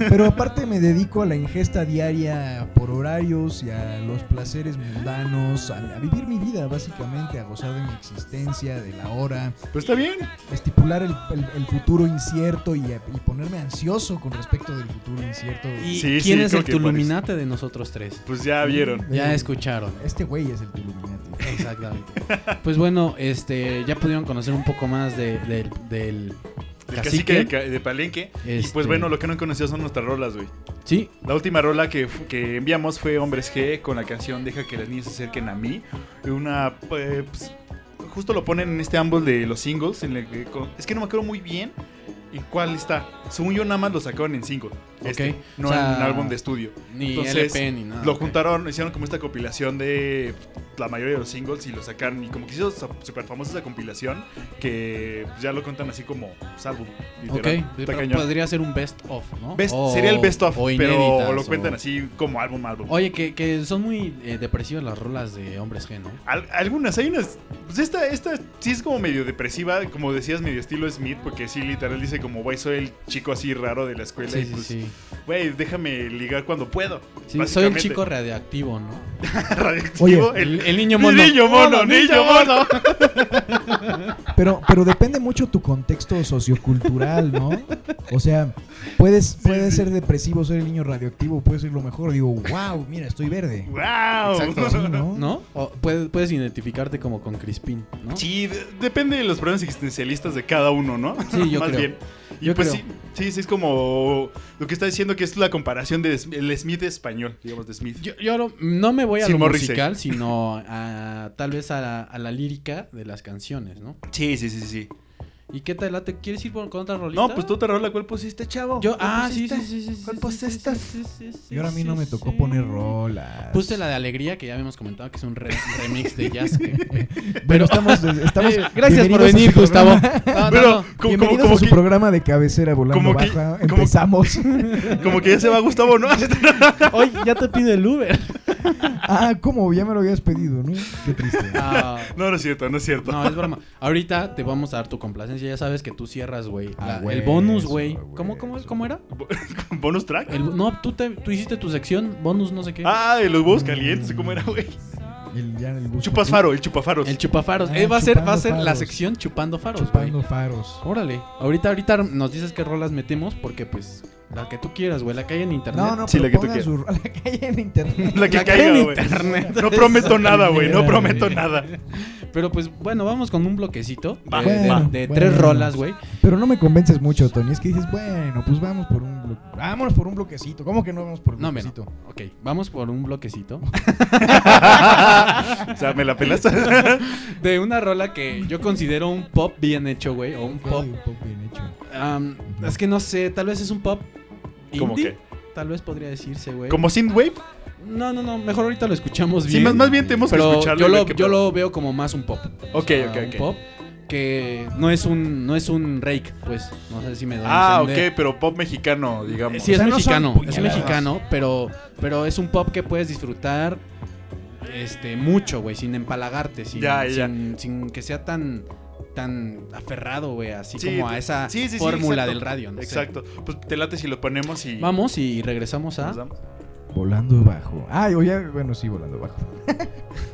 Pero aparte me dedico a la ingesta diaria por horarios y a los placeres mundanos, a, a vivir mi vida básicamente, a gozar de mi existencia, de la hora, Pues está bien. estipular el, el- el futuro incierto y, y ponerme ansioso con respecto del futuro incierto. ¿Y Sí, quién sí, es el. Tuluminate de nosotros tres? Pues ya vieron. Ya escucharon. Este güey es el Tuluminati. Exactamente. Pues bueno, este, ya pudieron conocer un poco más de, del- del El cacique. cacique de, Palenque. Y Este- pues bueno, lo que no han conocido son nuestras rolas, güey. Sí, La última rola que, que enviamos fue Hombres G con la canción Deja que las niñas se acerquen a mí. Una. eh, pues, justo lo ponen en este árbol de los singles. en el es que no me acuerdo muy bien en cuál está. Según yo, nada más lo sacaron en single. Este, no O sea, en un álbum de estudio. ni Entonces, LP ni nada. Lo juntaron, hicieron como esta compilación de la mayoría de los singles y lo sacaron. Y como que hizo súper famosa esa compilación que ya lo cuentan así como pues, álbum. Ok, literal. Pero podría ser un best of, ¿no? Best- O- sería el best of, o pero inéditas, lo cuentan o- así como álbum, álbum. Oye, que, que son muy eh, depresivas las rolas de Hombres G, ¿no? Al- algunas, hay unas. Pues esta, esta sí es como medio depresiva, como decías, medio estilo Smith, porque sí, literal dice como, güey, soy el chico así raro de la escuela Sí, y sí, pues, sí. Güey, déjame ligar cuando puedo. Sí, soy el chico radioactivo, ¿no? radioactivo. Oye, el, niño mono. niño mono, niño mono. Pero, pero depende mucho tu contexto sociocultural, ¿no? O sea, puedes, puedes ser depresivo, ser el niño radioactivo, puede ser lo mejor. Digo, wow, mira, estoy verde. ¡Wow! Exacto. Sí, ¿no? ¿No? O puedes, puedes identificarte como con Crispín, ¿no? Sí, de- depende de los problemas existencialistas de cada uno, ¿no? Sí, yo Más creo. bien. Y Yo pues creo. sí, sí, sí, es como lo que está diciendo que es la comparación del el Smith español, digamos, de Smith. Yo, yo no, no me voy a lo Morrissey. musical, sino a tal vez a la, a la lírica de las canciones, ¿no? Sí, sí, sí, sí. ¿Y qué tal? ¿Te quieres ir con otra rolita? No, pues tú te rola, ¿cuál pusiste, chavo? Yo, ¿Cuál ah, sí, sí, sí, sí, sí. ¿Cuál sí, pusiste? sí, sí, sí, sí, Y ahora a mí no me tocó sí. poner rolas. Puse la de Alegría, que ya habíamos comentado que es un re- remix de jazz. que- Pero estamos, estamos Eh, gracias por bienvenidos a su venir, Gustavo. Pero, como, como, bienvenidos como a su que, programa de cabecera volando baja. Empezamos. como que ya se va Gustavo, ¿no? Hoy ya te pide el Uber. ah, ¿cómo? Ya me lo habías pedido, ¿no? Qué triste. Ah, No, no es cierto, no es cierto. no, es broma. Ahorita te vamos a dar tu complacencia. Ya sabes que tú cierras, güey. Ah, el bonus, güey. ¿Cómo, cómo. ¿Cómo era? ¿Bonus track? El- no, tú, te, tú hiciste tu sección, bonus no sé qué. Ah, de los huevos calientes, ¿cómo era, güey? El, ya en el Chupas faro, el chupafaros. El chupafaros. Ah, Eh, va a ser, va a ser la sección chupando faros, güey. Chupando faros. Órale. Ahorita, ahorita nos dices qué rolas metemos porque pues la que tú quieras, güey, la que hay en internet. No, no, Sí, pero la que tú pongan quieras. su- la que hay en internet. La que La que hay en caiga, internet. No prometo nada, güey, no prometo nada. Pero pues bueno, vamos con un bloquecito de, Va, de- Bueno, de bueno. tres rolas, güey. Pero no me convences mucho, Tony. Es que dices, bueno, pues vamos por un blo- vámonos por un bloquecito. ¿Cómo que no vamos por un No, bloquecito? Ok, vamos por un bloquecito O sea, me la pelas. de una rola que yo considero un pop bien hecho, güey, o un pop. un pop bien hecho. am, es que no sé, tal vez es un pop ¿Cómo indie, qué? Tal vez podría decirse, güey. ¿Como Synthwave? No, no, no, mejor ahorita lo escuchamos Sí, bien. más, más bien tenemos que pero escucharlo. yo lo, yo lo veo como más un pop. Ok, Ah, ok, un ok. pop que no es un no es un rake, pues, no sé si me doy Ah, entender. ok, pero pop mexicano, digamos. Sí, O es sea, no mexicano, es mexicano, pero, pero es un pop que puedes disfrutar este mucho, güey, sin empalagarte, sin, Ya, ya. sin, sin que sea tan tan aferrado, güey, así Sí, como a esa sí, sí, sí, fórmula exacto. del radio, no sé. Exacto. Pues te late si lo ponemos y. Vamos y regresamos a. Volando bajo. Ah, o ya, bueno, sí, volando bajo.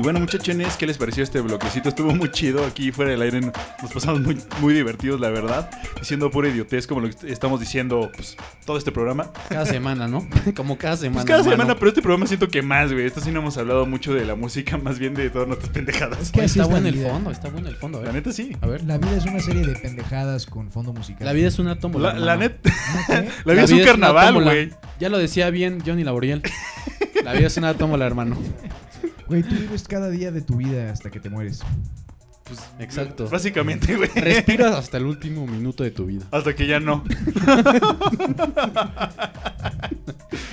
Y bueno, muchachones, ¿qué les pareció este bloquecito? Estuvo muy chido. Aquí fuera del aire nos pasamos muy, muy divertidos, la verdad. Diciendo pura idiotez, como lo que estamos diciendo, pues, todo este programa. Cada semana, ¿no? Como cada semana. Pues cada semana, pero este programa siento que más, güey. Esto sí no hemos hablado mucho de la música, más bien de todas nuestras pendejadas. Es que está bueno el fondo, está bueno el fondo. A La neta sí. A ver. La vida es una serie de pendejadas con fondo musical. La vida es una tómbola. La, la neta, la vida es un carnaval, güey. Ya lo decía bien Johnny Laboriel. La vida es una tómbola, hermano. Güey, tú vives cada día de tu vida hasta que te mueres. Pues, Exacto. Básicamente, güey. Respiras hasta el último minuto de tu vida. Hasta que ya no.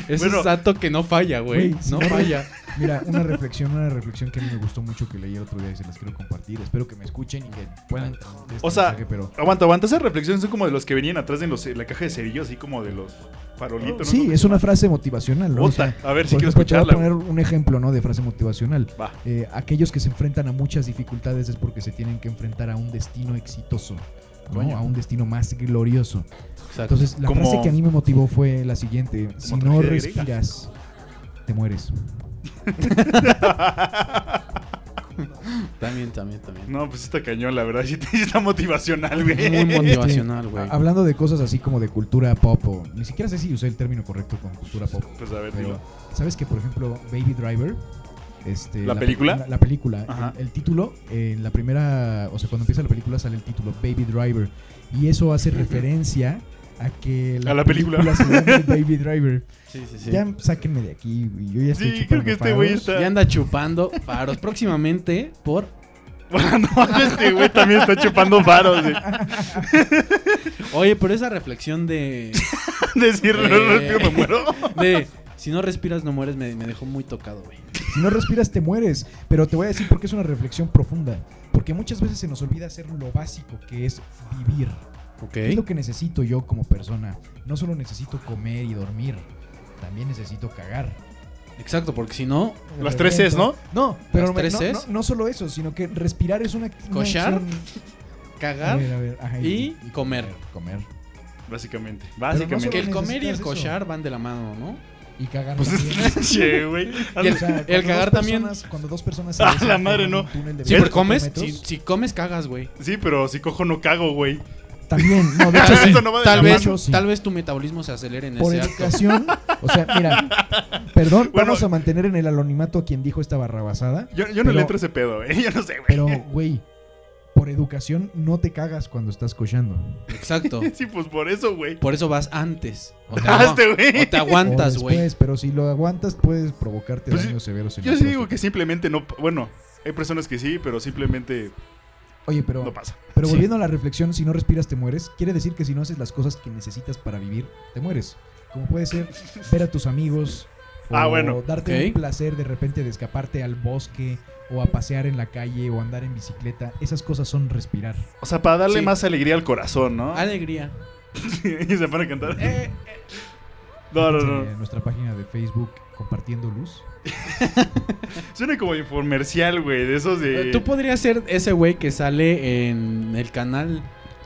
Es Bueno. un dato que no falla, güey. No- falla. Mira, una reflexión, una reflexión que a mí me gustó mucho que leí el otro día y se las quiero compartir. Espero que me escuchen y que puedan este O sea, mensaje, pero aguanta, aguanta. Esas reflexiones son como de los que venían atrás de los, la caja de cerillos, así como de los farolitos. ¿no? sí, es una frase motivacional, ¿no? O sea, a ver si quiero te voy a escucharla. poner un ejemplo, ¿no? De frase motivacional. Va. Eh, aquellos que se enfrentan a muchas dificultades es porque se tienen que enfrentar a un destino exitoso, ¿no? A un destino más glorioso. Exacto. Entonces, la Como- frase que a mí me motivó fue la siguiente: si no respiras, te mueres. También, también, también. No, pues está cañón, la verdad. Sí, está motivacional, güey. Muy motivacional, güey. Hablando de cosas así como de cultura pop, o ni siquiera sé si usé el término correcto con cultura pop. Pues a ver, Pero. ¿sabes que, por ejemplo, Baby Driver? Este, ¿La pe- película? La, la película. El, el título, eh, en la primera, o sea, cuando empieza la película sale el título Baby Driver. Y eso hace referencia a que A la película. se llama Baby Driver. Sí, sí, sí. Ya sáquenme de aquí. Yo ya estoy Sí, chupando creo que este güey está. Ya anda chupando faros. Próximamente por. Bueno, no, este güey también está chupando faros, güey. Oye, pero esa reflexión de. Decir, no Eh. respiro, me muero. De. Si no respiras, no mueres, me, me dejó muy tocado, güey. Si no respiras, te mueres. Pero te voy a decir por qué es una reflexión profunda. Porque muchas veces se nos olvida hacer lo básico que es vivir. ¿Qué es lo que necesito yo como persona? No solo necesito comer y dormir, también necesito cagar. Exacto, porque si no. Las tres Cs, ¿no? No, pero ¿Las me- tres no, no- no solo eso, sino que respirar es una. una ¿Cochar? acción- A Cagar. ver, a ver, ajá, y comer. Comer. Básicamente. no Básicamente. Que el comer y el cochar van de la mano, ¿no? Y cagar Pues che, güey. El- O sea, cuando el cagar también- personas- Cuando dos personas se Ah, la madre, no. Sí, 24 pero comes. si comes, cagas, güey. Sí, pero si cojo no cago, güey. También, no, de hecho, Tal sí. no Tal vez, mano. Sí. tal vez tu metabolismo se acelere en por ese acto. educación, o sea, mira, perdón, Bueno. vamos a mantener en el anonimato a quien dijo esta barrabasada, Yo, yo no Pero- le entro ese pedo, güey. Yo no sé, güey. pero, güey, por educación no te cagas cuando estás cochando. Exacto. Sí, pues por eso, güey. Por eso vas antes. O te, Hazte, agua- güey. o te aguantas, güey. pero si lo aguantas puedes provocarte Pues sí, daños severos en Yo sí digo que simplemente no. Bueno, hay personas que sí, pero simplemente Oye, pero, no pasa. pero Sí. volviendo a la reflexión, si no respiras te mueres, quiere decir que si no haces las cosas que necesitas para vivir, te mueres. Como puede ser ver a tus amigos, o Ah, bueno. darte un placer de repente de escaparte al bosque, o a pasear en la calle, o andar en bicicleta. Esas cosas son respirar. O sea, para darle Sí. más alegría al corazón, ¿no? Alegría. y se pone a cantar. Eh, no, no, no. En nuestra página de Facebook, compartiendo luz. Suena como infomercial, güey. De esos de. Tú podrías ser ese güey que sale en el canal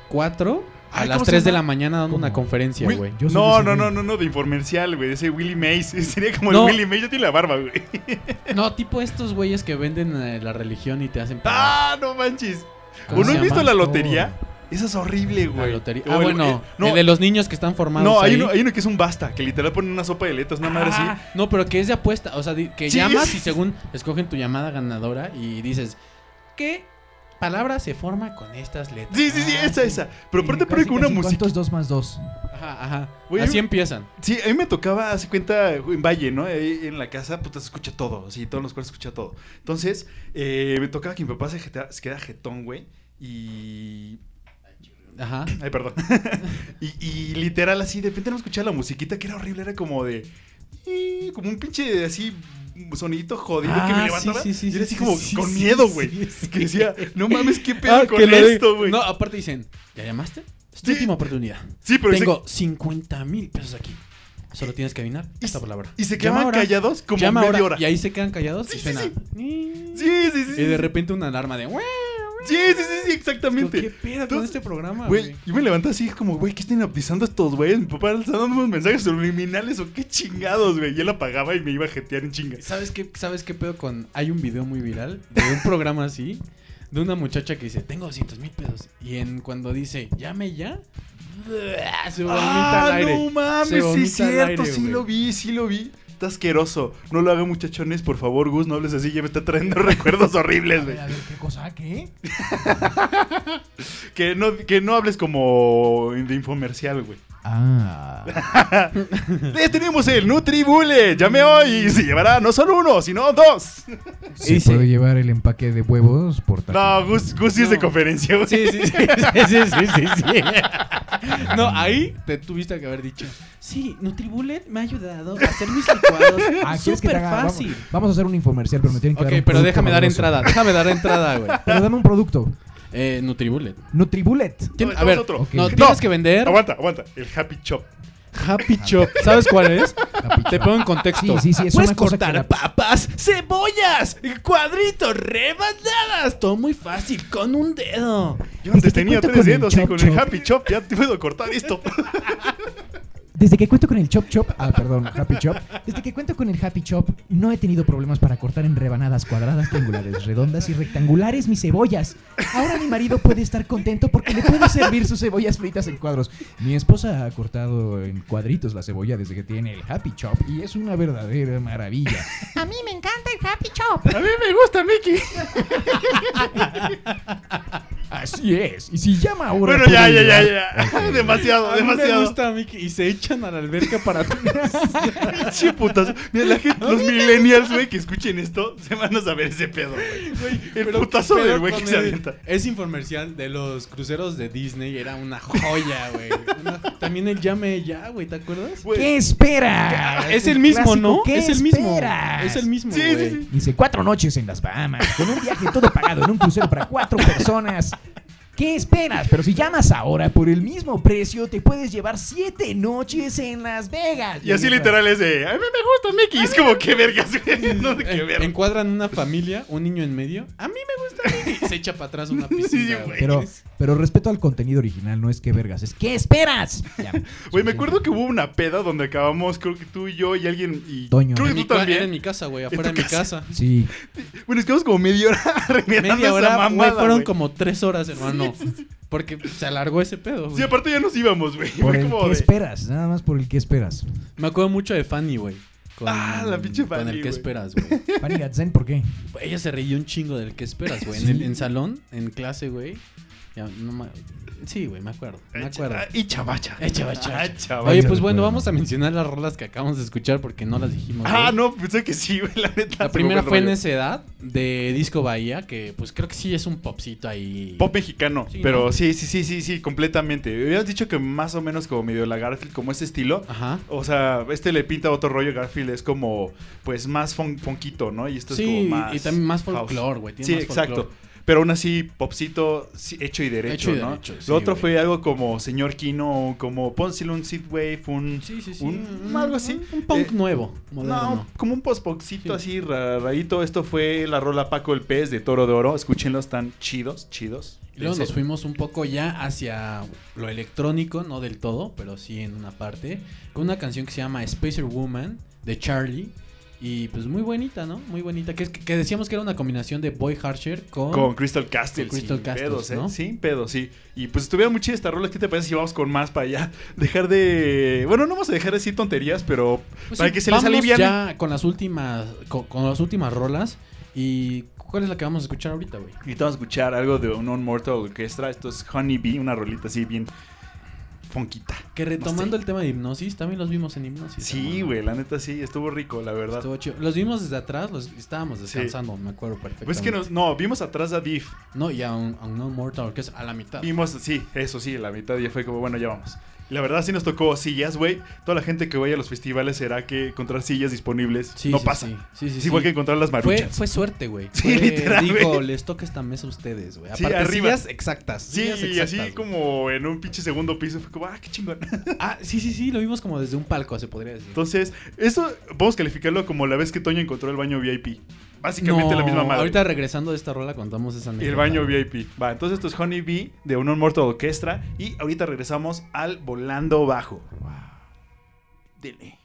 4 a Ay, las ¿cómo se 3 de la mañana dando ¿Cómo? una conferencia, güey. No, no, no, no, no, de infomercial, güey. De ese Willy Mays. Sería como No. el Willy Mays. Yo tiene la barba, güey. No, tipo estos güeyes que venden eh, la religión y te hacen pagar. ¡Ah, no manches! ¿Cómo ¿O no has visto la lotería? Esa es horrible, güey. lotería. O Ah, el- bueno, eh, no, el de los niños que están formados. no hay, ahí. uno, hay uno que es un basta, que literal ponen una sopa de letras, una madre así. Ah, No, pero que es de apuesta. O sea, que Sí, llamas es- y según escogen tu llamada ganadora y dices, ¿qué palabra se forma con estas letras? Sí, sí, sí, Ah, esa, sí. esa. Pero aparte casi, pone con una música. ¿Cuánto es 2 más 2? Ajá, ajá. Güey, Así empiezan. Sí, a mí me tocaba, hace cuenta, en Valle, ¿no? Ahí en la casa, puta, se escucha todo, así, todos los cuartos se escucha todo. Entonces, eh, me tocaba que mi papá se, jeta- se queda jetón, güey, y... Ajá. Ay, perdón. y, y literal, así, de repente no escuchaba la musiquita, que era horrible, era como de... y como un pinche, así, sonidito jodido que me Ah, levantaba. sí, sí, sí, y era sí, así como sí, con miedo, güey. Que decía, no mames, qué pedo Ah, con esto, güey. No, aparte dicen, ¿ya llamaste? Es tu última oportunidad. sí, pero ese- Tengo 50 mil pesos aquí. Solo tienes que adivinar esta palabra. y se ahora. callados como Llama media hora. Y ahí se quedan callados Sí, y suena. sí. Sí, sí, sí. Y de repente una alarma de. Sí, sí, sí, sí, exactamente. ¿Qué pedo con este programa, Güey, yo me levanté así como, güey, ¿qué están hipnotizando estos güeyes? Mi papá está dando unos mensajes subliminales o qué chingados, güey. Y él apagaba y me iba a jetear en chinga. ¿Sabes qué, ¿Sabes qué pedo con...? Hay un video muy viral de un programa así, de una muchacha que dice, tengo 200 mil pesos. Y en cuando dice, llame ya, se vomita al aire. Ah, no mames, sí es cierto, aire, sí lo vi, sí lo vi. Está asqueroso. No lo hagan muchachones, por favor, Gus, no hables así, ya me está trayendo recuerdos horribles, güey. ver, a ver, ¿qué cosa? ¿Qué? Que no, que no hables como de infomercial, güey. Ah. Le tenemos el NutriBullet. Llame hoy y se llevará no solo uno, sino dos. ¿Se Dice- puede llevar el empaque de huevos por No, Gus, Gus sí es de conferencia, güey. Sí, sí, sí, sí, sí, sí, sí, sí. No, ahí te tuviste que haber dicho, sí, Nutribullet me ha ayudado a hacer mis licuados Ah, ¿quieres que te súper haga? Vamos, fácil. vamos a hacer un infomercial, pero me tienen que Ok, dar un pero producto déjame dar entrada, déjame dar entrada, güey. Pero dame un producto. Eh, Nutribullet. Nutribullet. ¿Quién- No, a ver, otro. no, No. tienes que vender Aguanta, aguanta. El Happy Chop. Happy Chop. ¿Sabes cuál es? Happy Te pongo en contexto. Sí, sí, sí, es Puedes una cosa que cortar la- papas, cebollas, cuadritos, rebanadas. Todo muy fácil, con un dedo. Yo antes tenía tres con el dedos y con el. Happy Chop ya te puedo cortar esto. Desde que cuento con el Chop Chop, ah, perdón, Happy Chop. Desde que cuento con el Happy Chop, no he tenido problemas para cortar en rebanadas cuadradas, triangulares, redondas y rectangulares mis cebollas. Ahora mi marido puede estar contento porque le puedo servir sus cebollas fritas en cuadros. Mi esposa ha cortado en cuadritos la cebolla desde que tiene el Happy Chop y es una verdadera maravilla. A mí me encanta el Happy Chop. A mí me gusta, Mickey. Así es. Y si llama ahora. Bueno, ya, ya, ya, ya. Demasiado, A mí me demasiado. gusta, Miki, y se echan a la alberca para Pinche putazo. Mira, la gente, los millennials, güey, que escuchen esto, se van a saber ese pedo, güey. El Pero putazo del güey que se avienta. Ese infomercial de los cruceros de Disney era una joya, güey. También el llame ya, güey, ¿te acuerdas? ¿Qué espera? Es el mismo, ¿no? ¿qué Es el mismo. Es el mismo, Sí, sí, güey. sí. Dice cuatro noches en las Bahamas, con un viaje todo pagado en un crucero para cuatro personas. ¿Qué esperas? Pero si llamas ahora por el mismo precio, te puedes llevar siete noches en Las Vegas. Y así literal es de, a mí me gusta Mickey. Es como, qué vergas. No sé qué encuadran una familia, un niño en medio. A mí me gusta Mickey. Se echa para atrás una Sí, piscina, güey. güey. Pero, pero respeto al contenido original, no es que vergas, es ¿qué esperas? Ya. Güey, me acuerdo que hubo una peda donde acabamos, creo que tú y yo y alguien. Y Toño. Creo En que mi tú era en también. mi casa, güey, afuera de mi casa? Sí. Bueno, es que como media hora Media hora, güey, fueron como tres horas, hermano. Porque se alargó ese pedo, güey. Sí, aparte ya nos íbamos, güey. Por Fue el como ¿qué de- esperas? Nada más por el ¿qué esperas? Me acuerdo mucho de Fanny, güey. Con- Ah, la pinche Con Fanny, el que güey. esperas, güey. Fanny Gatzen, ¿por qué? Ella se reía un chingo del que esperas, güey. En, el, en salón, en clase, güey. Ya, no ma- Sí, güey, me acuerdo. Me acuerdo. Ah, Y chavacha. Eh, chavacha. Ah, chavacha. Oye, me pues bueno, vamos a mencionar las rolas que acabamos de escuchar porque no las dijimos. Ah, no, pensé que sí, güey, la neta. La primera me fue el en rollo. esa edad de Disco Bahía, que pues creo que sí es un popcito ahí. Pop mexicano, Sí, pero ¿no? sí, sí, sí, sí, sí, completamente. Habías dicho que más o menos como medio la Garfield, como ese estilo. Ajá. O sea, este le pinta otro rollo, Garfield es como, pues, más fon fonquito, ¿no? Y esto Sí, es como más... y también más folclore, güey. Sí, más exacto. folclore. Pero aún así, popcito sí, hecho y derecho, Hecho y ¿no? derecho, sí, Lo otro güey. fue algo como Señor Kino, como pónselo un Synthwave, un... Sí, sí, sí. Un- algo así. Un, punk Eh, nuevo, moderno. No, como un post-poxito Sí. así ra- rarito. Esto fue la rola Paco el Pez de Toro de Oro. Escúchenlos, están chidos, chidos. Y luego nos fuimos un poco ya hacia lo electrónico, no del todo, pero sí en una parte, con una canción que se llama Spacer Woman de Charlie. Y pues muy bonita, ¿no? Muy bonita. Que, decíamos que era una combinación de Boy Harsher con... Con Crystal Castle, Con Crystal sin Castles, pedos, ¿eh? ¿no? Sin pedos, sí. Y pues estuvieron muy chidas estas rolas. ¿Qué te parece si vamos con más para allá? Dejar de... Bueno, no vamos a dejar de decir tonterías, pero Pues para sí, que se les alivian. ya con las últimas con, con las últimas rolas y ¿cuál es la que vamos a escuchar ahorita, güey? Ahorita vamos a escuchar algo de un Mortal Orchestra. Esto es Honey Bee, una rolita así bien fonquita. Que retomando No sé. el tema de hipnosis, también los vimos en hipnosis. Sí, güey, la neta sí, estuvo rico, la verdad. Estuvo chido. Los vimos desde atrás, los estábamos descansando, me acuerdo perfectamente. Pues es que nos, no, vimos atrás a Diff. No, y a un, a un No Mortal, que es a la mitad. Vimos, sí, eso sí, la mitad ya fue como, bueno, ya vamos. La verdad sí nos tocó sillas, güey. Toda la gente que vaya a los festivales será que encontrar sillas disponibles Sí, no sí, pasa. sí. Sí, sí, es sí. igual que encontrar las maruchas. fue suerte, güey. Sí, literal, güey. les toca esta mesa a ustedes, güey. Sí, Aparte, arriba. sillas exactas. sí, sillas y exactas, así como en un pinche segundo piso fue como, ah, qué chingón. Ah, sí, sí, sí, lo vimos como desde un palco, se podría decir. Entonces, eso podemos calificarlo como la vez que Toño encontró el baño VIP. Básicamente la misma madre. Ahorita regresando de esta rola contamos esa anécdota. el baño VIP. Va, entonces esto es Honey Bee de un Mortal Orquestra. Y ahorita regresamos al volando bajo. Dile. Y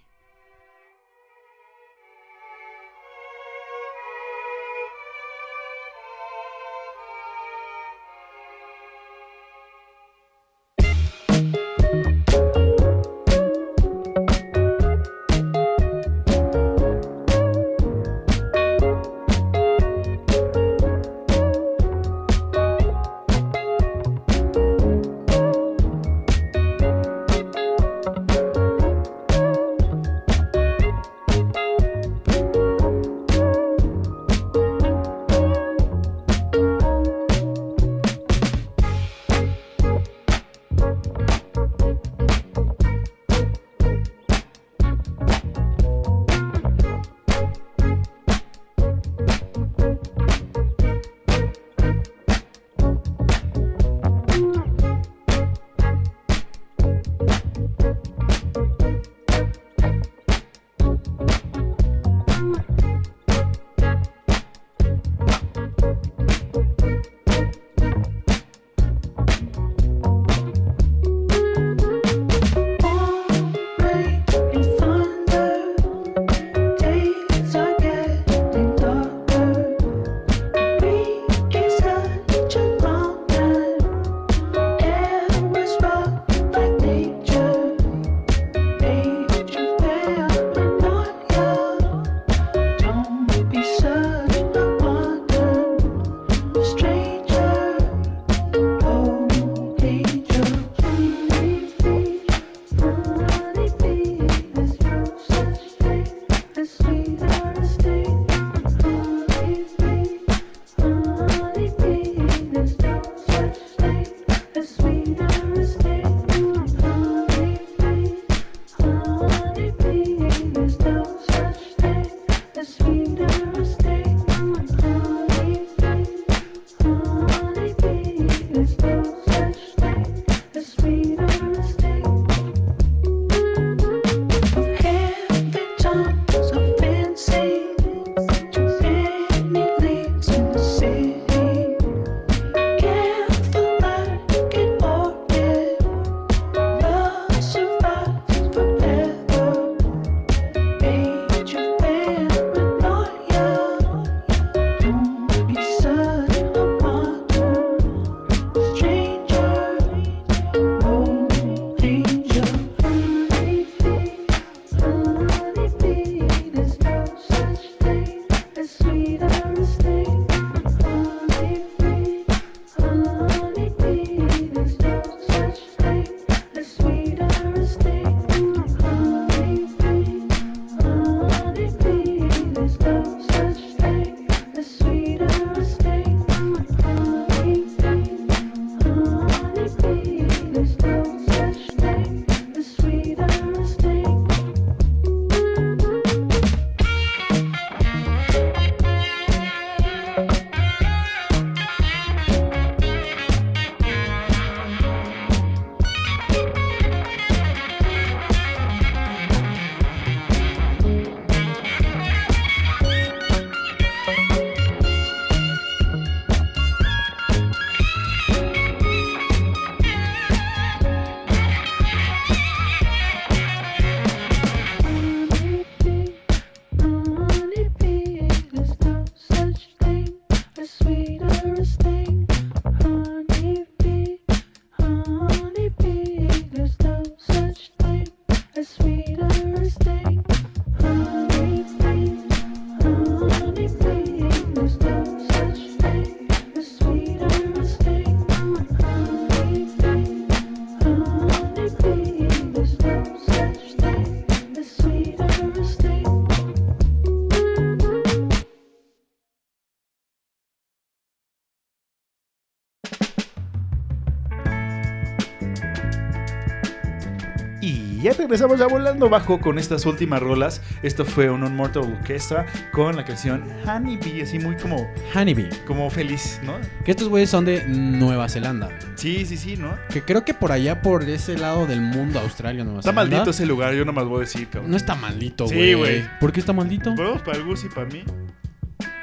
regresamos a Volando Bajo con estas últimas rolas. Esto fue un Unmortal Orchestra con la canción Honey Bee, así muy como, Honeybee. como feliz, ¿no? Que estos güeyes son de Nueva Zelanda. Sí, sí, sí, ¿no? Que creo que por allá, por ese lado del mundo, Australia, Nueva Está Zelanda. maldito ese lugar, yo nomás voy a decir, cabrón. No está maldito, Sí, güey. güey. ¿Por qué está maldito? Para el Gus y para mí.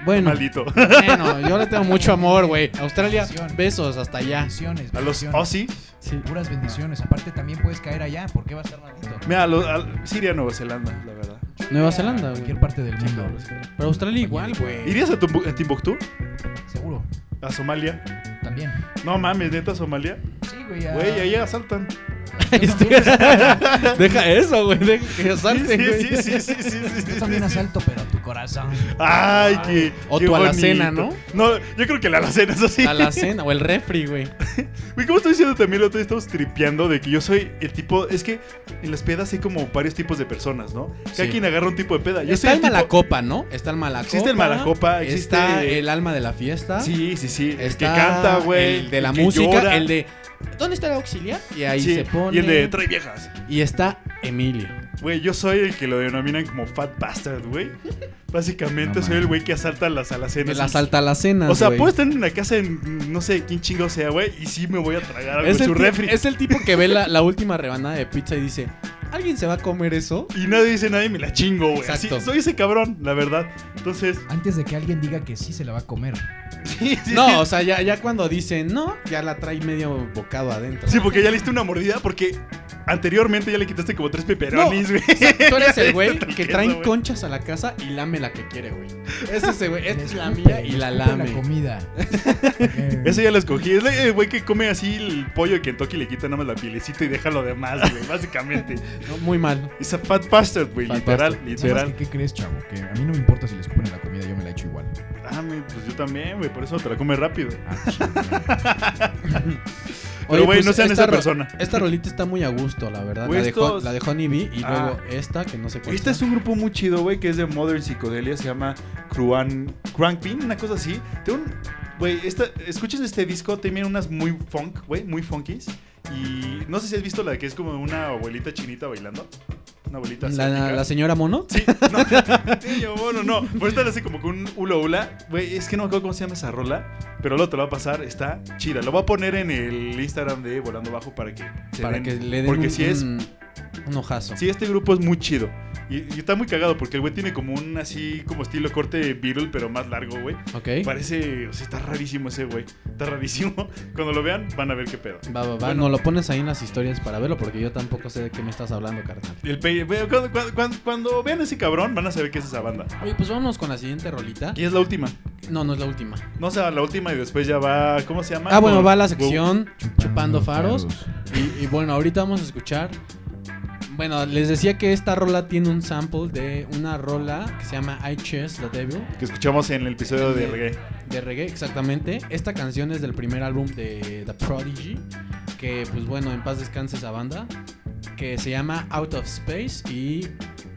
Bueno, Maldito. bueno, yo le tengo mucho amor, güey. Australia, besos hasta allá. Bendiciones. A los bendiciones. Aussie. Sí. Puras bendiciones. Aparte, también puedes caer allá. ¿Por qué va a estar maldito? Mira, a los, a- Siria, Nueva Zelanda, la verdad. Nueva Zelanda, güey. Cualquier parte del mundo. Pero Australia igual, güey. ¿Irías a, Tumbu- a Timbuktu? Seguro. ¿A Somalia? También. No mames, neta, Somalia. Sí, güey. ya- Güey, ahí asaltan. También, Deja eso, güey. Deja que asalten, sí, güey. sí, sí, sí, sí, sí, yo sí, también asalto, pero tu corazón. Ay, qué. O qué tu alacena, bonito. No, yo creo que la alacena, eso sí. La cena o el refri, güey. Güey, ¿cómo estoy diciendo también? El otro día estamos tripeando de que yo soy el tipo. Es que en las pedas hay como varios tipos de personas, ¿no? Cada Sí. quien agarra un tipo de peda. Yo Está soy el malacopa, ¿no? Está el malacopa. Existe el malacopa, existe- Está el alma de la fiesta. Sí, sí, sí. El que Está canta, güey. El de la música. llora. El de. ¿Dónde está el auxiliar? Y ahí Sí, se pone. Y el de trae viejas. Y está Emilio. Güey, yo soy el que lo denominan como Fat Bastard, güey. Básicamente No soy el güey que asalta las alacenas. El asalta a la cena. O sea, puedo estar en una casa en no sé quién chingo sea, güey, y sí me voy a tragar algo es en el, su refri. es el tipo que ve la, la última rebanada de pizza y dice: ¿Alguien se va a comer eso? Y nadie dice nada y me la chingo, güey. Así, Exacto. soy ese cabrón, la verdad. Entonces, Antes de que alguien diga que sí se la va a comer. sí, sí. No, o sea, ya, ya cuando dicen no, ya la trae medio bocado adentro. Sí, porque ya le diste una mordida, porque anteriormente ya le quitaste como tres peperonis, güey. Tú eres el güey que traen conchas a la casa y lame la que quiere, güey. Es ese, güey. Esta es la mía y la lame. la comida. Ese ya lo escogí. Es el güey que come así el pollo de Kentucky y le quita nada más la pielecita y deja lo demás, güey. Básicamente. No, muy mal. Es a fat bastard, güey. Literal, bastard. ¿Sabes literal. qué, qué crees, chavo? Que a mí no me importa si le escupen en la comida, yo me la echo igual. Ah, pues yo también, güey. Por eso te la come rápido. Ah, chingada. Pero, güey, pues, no sean esta esa persona. Esta rolita está muy a gusto, la verdad. La, de Hon- estos- la de Honey Bee y Ah. luego esta, que no sé cuál Este es un grupo muy chido, güey, que es de Modern Psicodelia, se llama Cruan, Crankpin, una cosa así. Tiene un, güey, esta, escuchen este disco, tiene unas muy funk, güey, muy funkies. Y no sé si has visto la que es como una abuelita chinita bailando. Una abuelita La, la señora mono. Sí, no, bueno, no. Pues estar así como con un hula hula. Güey, es que no me acuerdo cómo se llama esa rola. Pero luego te lo va a pasar, está chida. Lo voy a poner en el Instagram de Volando Bajo para que se Para den- que le den Porque un, si es un, un ojazo. Sí, este grupo es muy chido. Y, y está muy cagado porque el güey tiene como un así, como estilo corte Beatle, pero más largo, güey. Ok. Parece, o sea, está rarísimo ese güey. Está rarísimo. Cuando lo vean, van a ver qué pedo. Va, va, va. Bueno. No lo pones ahí en las historias para verlo porque yo tampoco sé de qué me estás hablando, carnal. El ve- cuando, cuando- cuando- cuando vean a ese cabrón, van a saber qué es esa banda. Oye, pues vámonos con la siguiente rolita. Y es la última. No, no es la última. No sea la última y después ya va. ¿Cómo se llama? Ah, bueno, va la sección Chupando Faros. faros. Y, y bueno, ahorita vamos a escuchar. Bueno, les decía que esta rola tiene un sample de una rola que se llama I Chess the Devil. Que escuchamos en el episodio de reggae. De reggae, exactamente. Esta canción es del primer álbum de The Prodigy. Que, pues bueno, en paz descanse esa banda. Que se llama Out of Space. Y,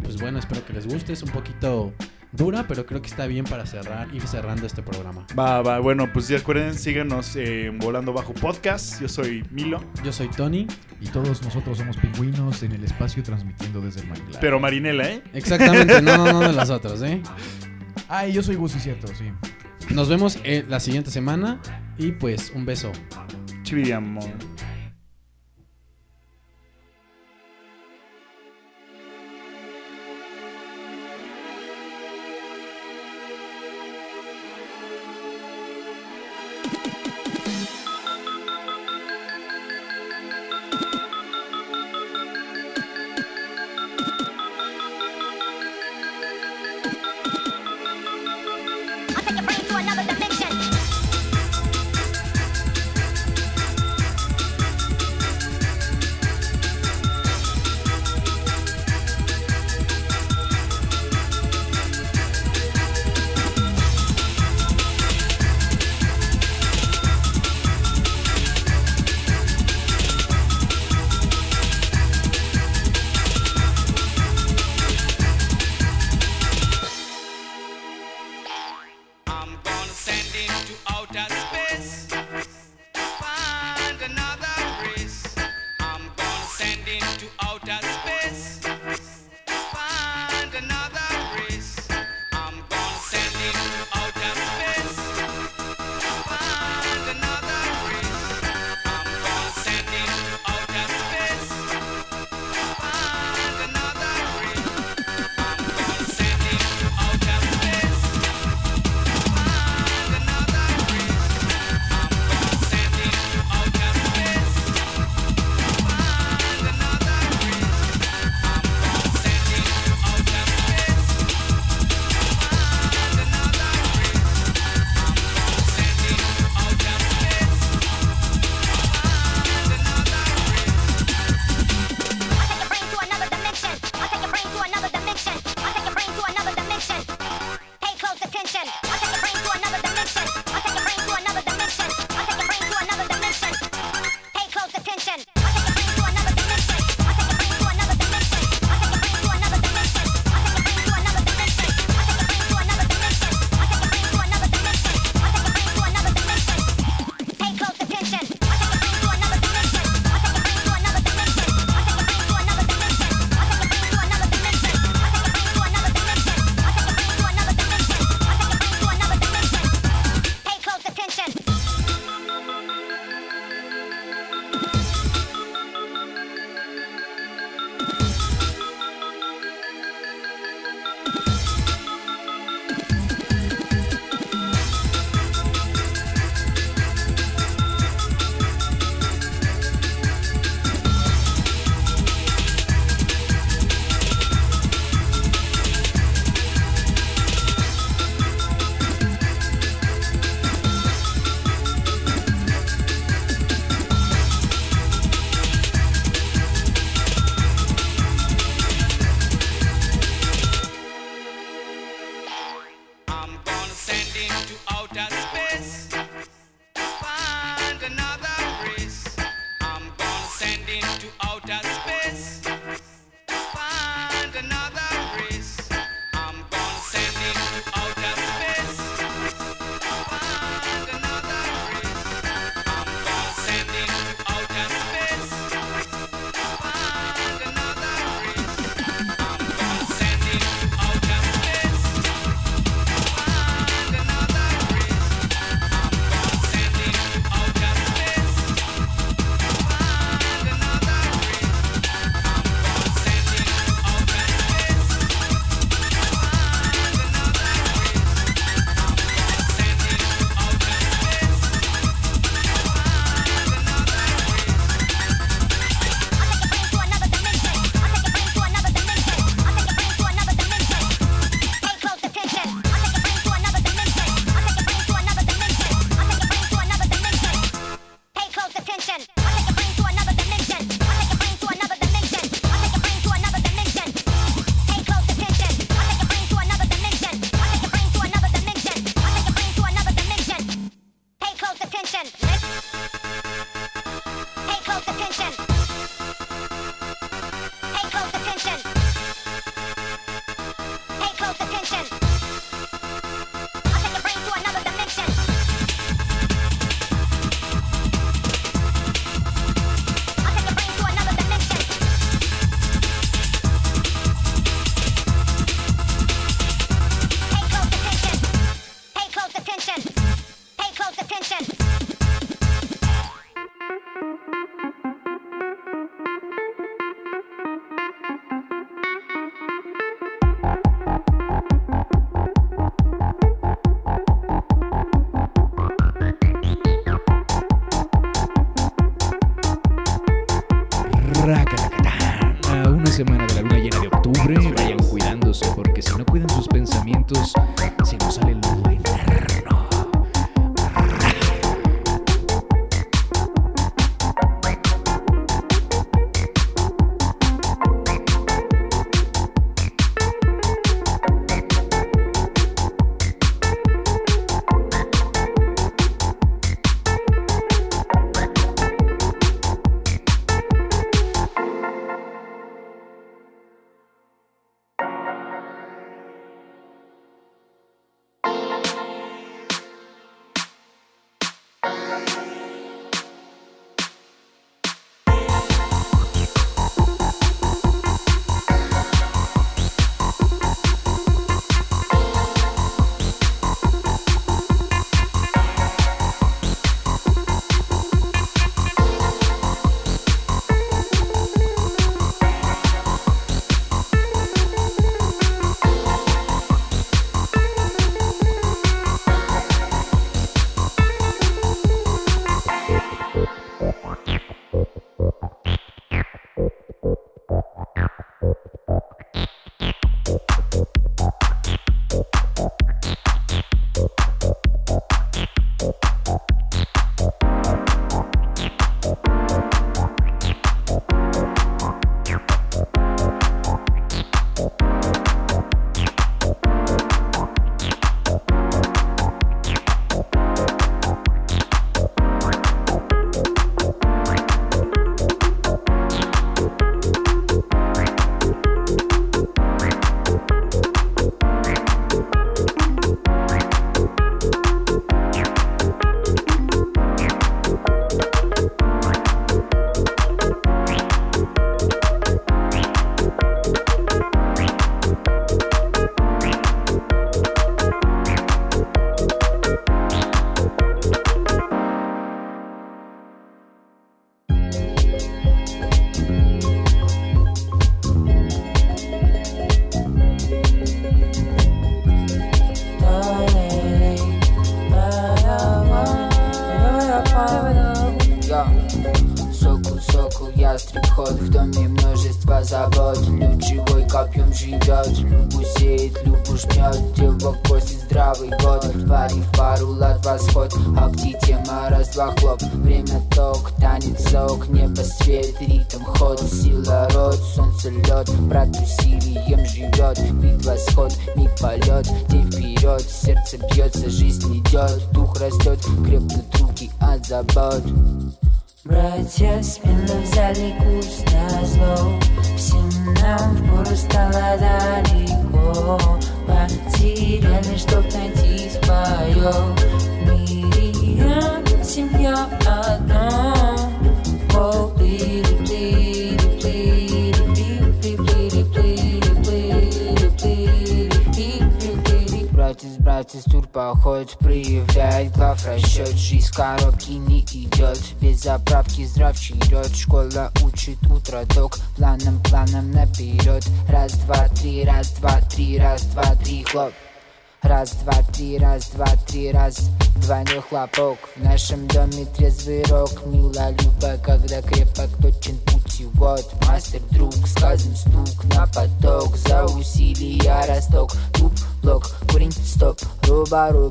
pues bueno, espero que les guste. Es un poquito dura, pero creo que está bien para cerrar, ir cerrando este programa. Va, va. Bueno, pues ya recuerden, síganos en Volando Bajo Podcast. Yo soy Milo. Yo soy Tony. Y todos nosotros somos pingüinos en el espacio transmitiendo desde el manglar. Pero Marinela, ¿eh? Exactamente, no, no, no de las otras, ¿eh? Ay, yo soy Gus, sí, cierto, sí. Nos vemos eh, la siguiente semana. Y pues, un beso. Chividiamo.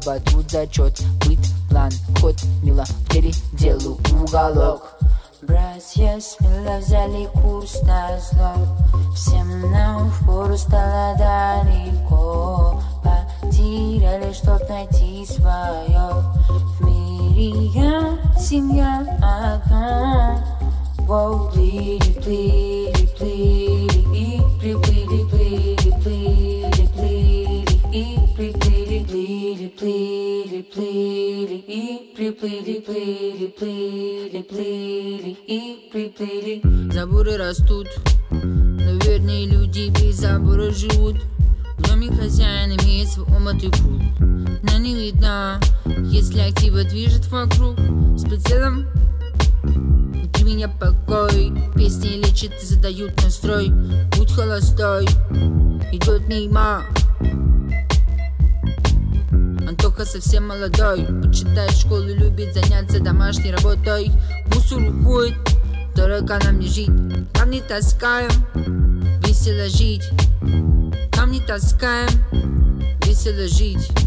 подадут зачет дебри забора живут В доме хозяин имеет свой умытый путь на не видно, если актива движет вокруг С прицелом ты меня покой Песни лечат и задают настрой Будь холостой, идет мимо Антоха совсем молодой Почитает школу, любит заняться домашней работой Мусор уходит, дорого нам не жить Там не таскаем, весело жить. Нам не таскаем, весело жить.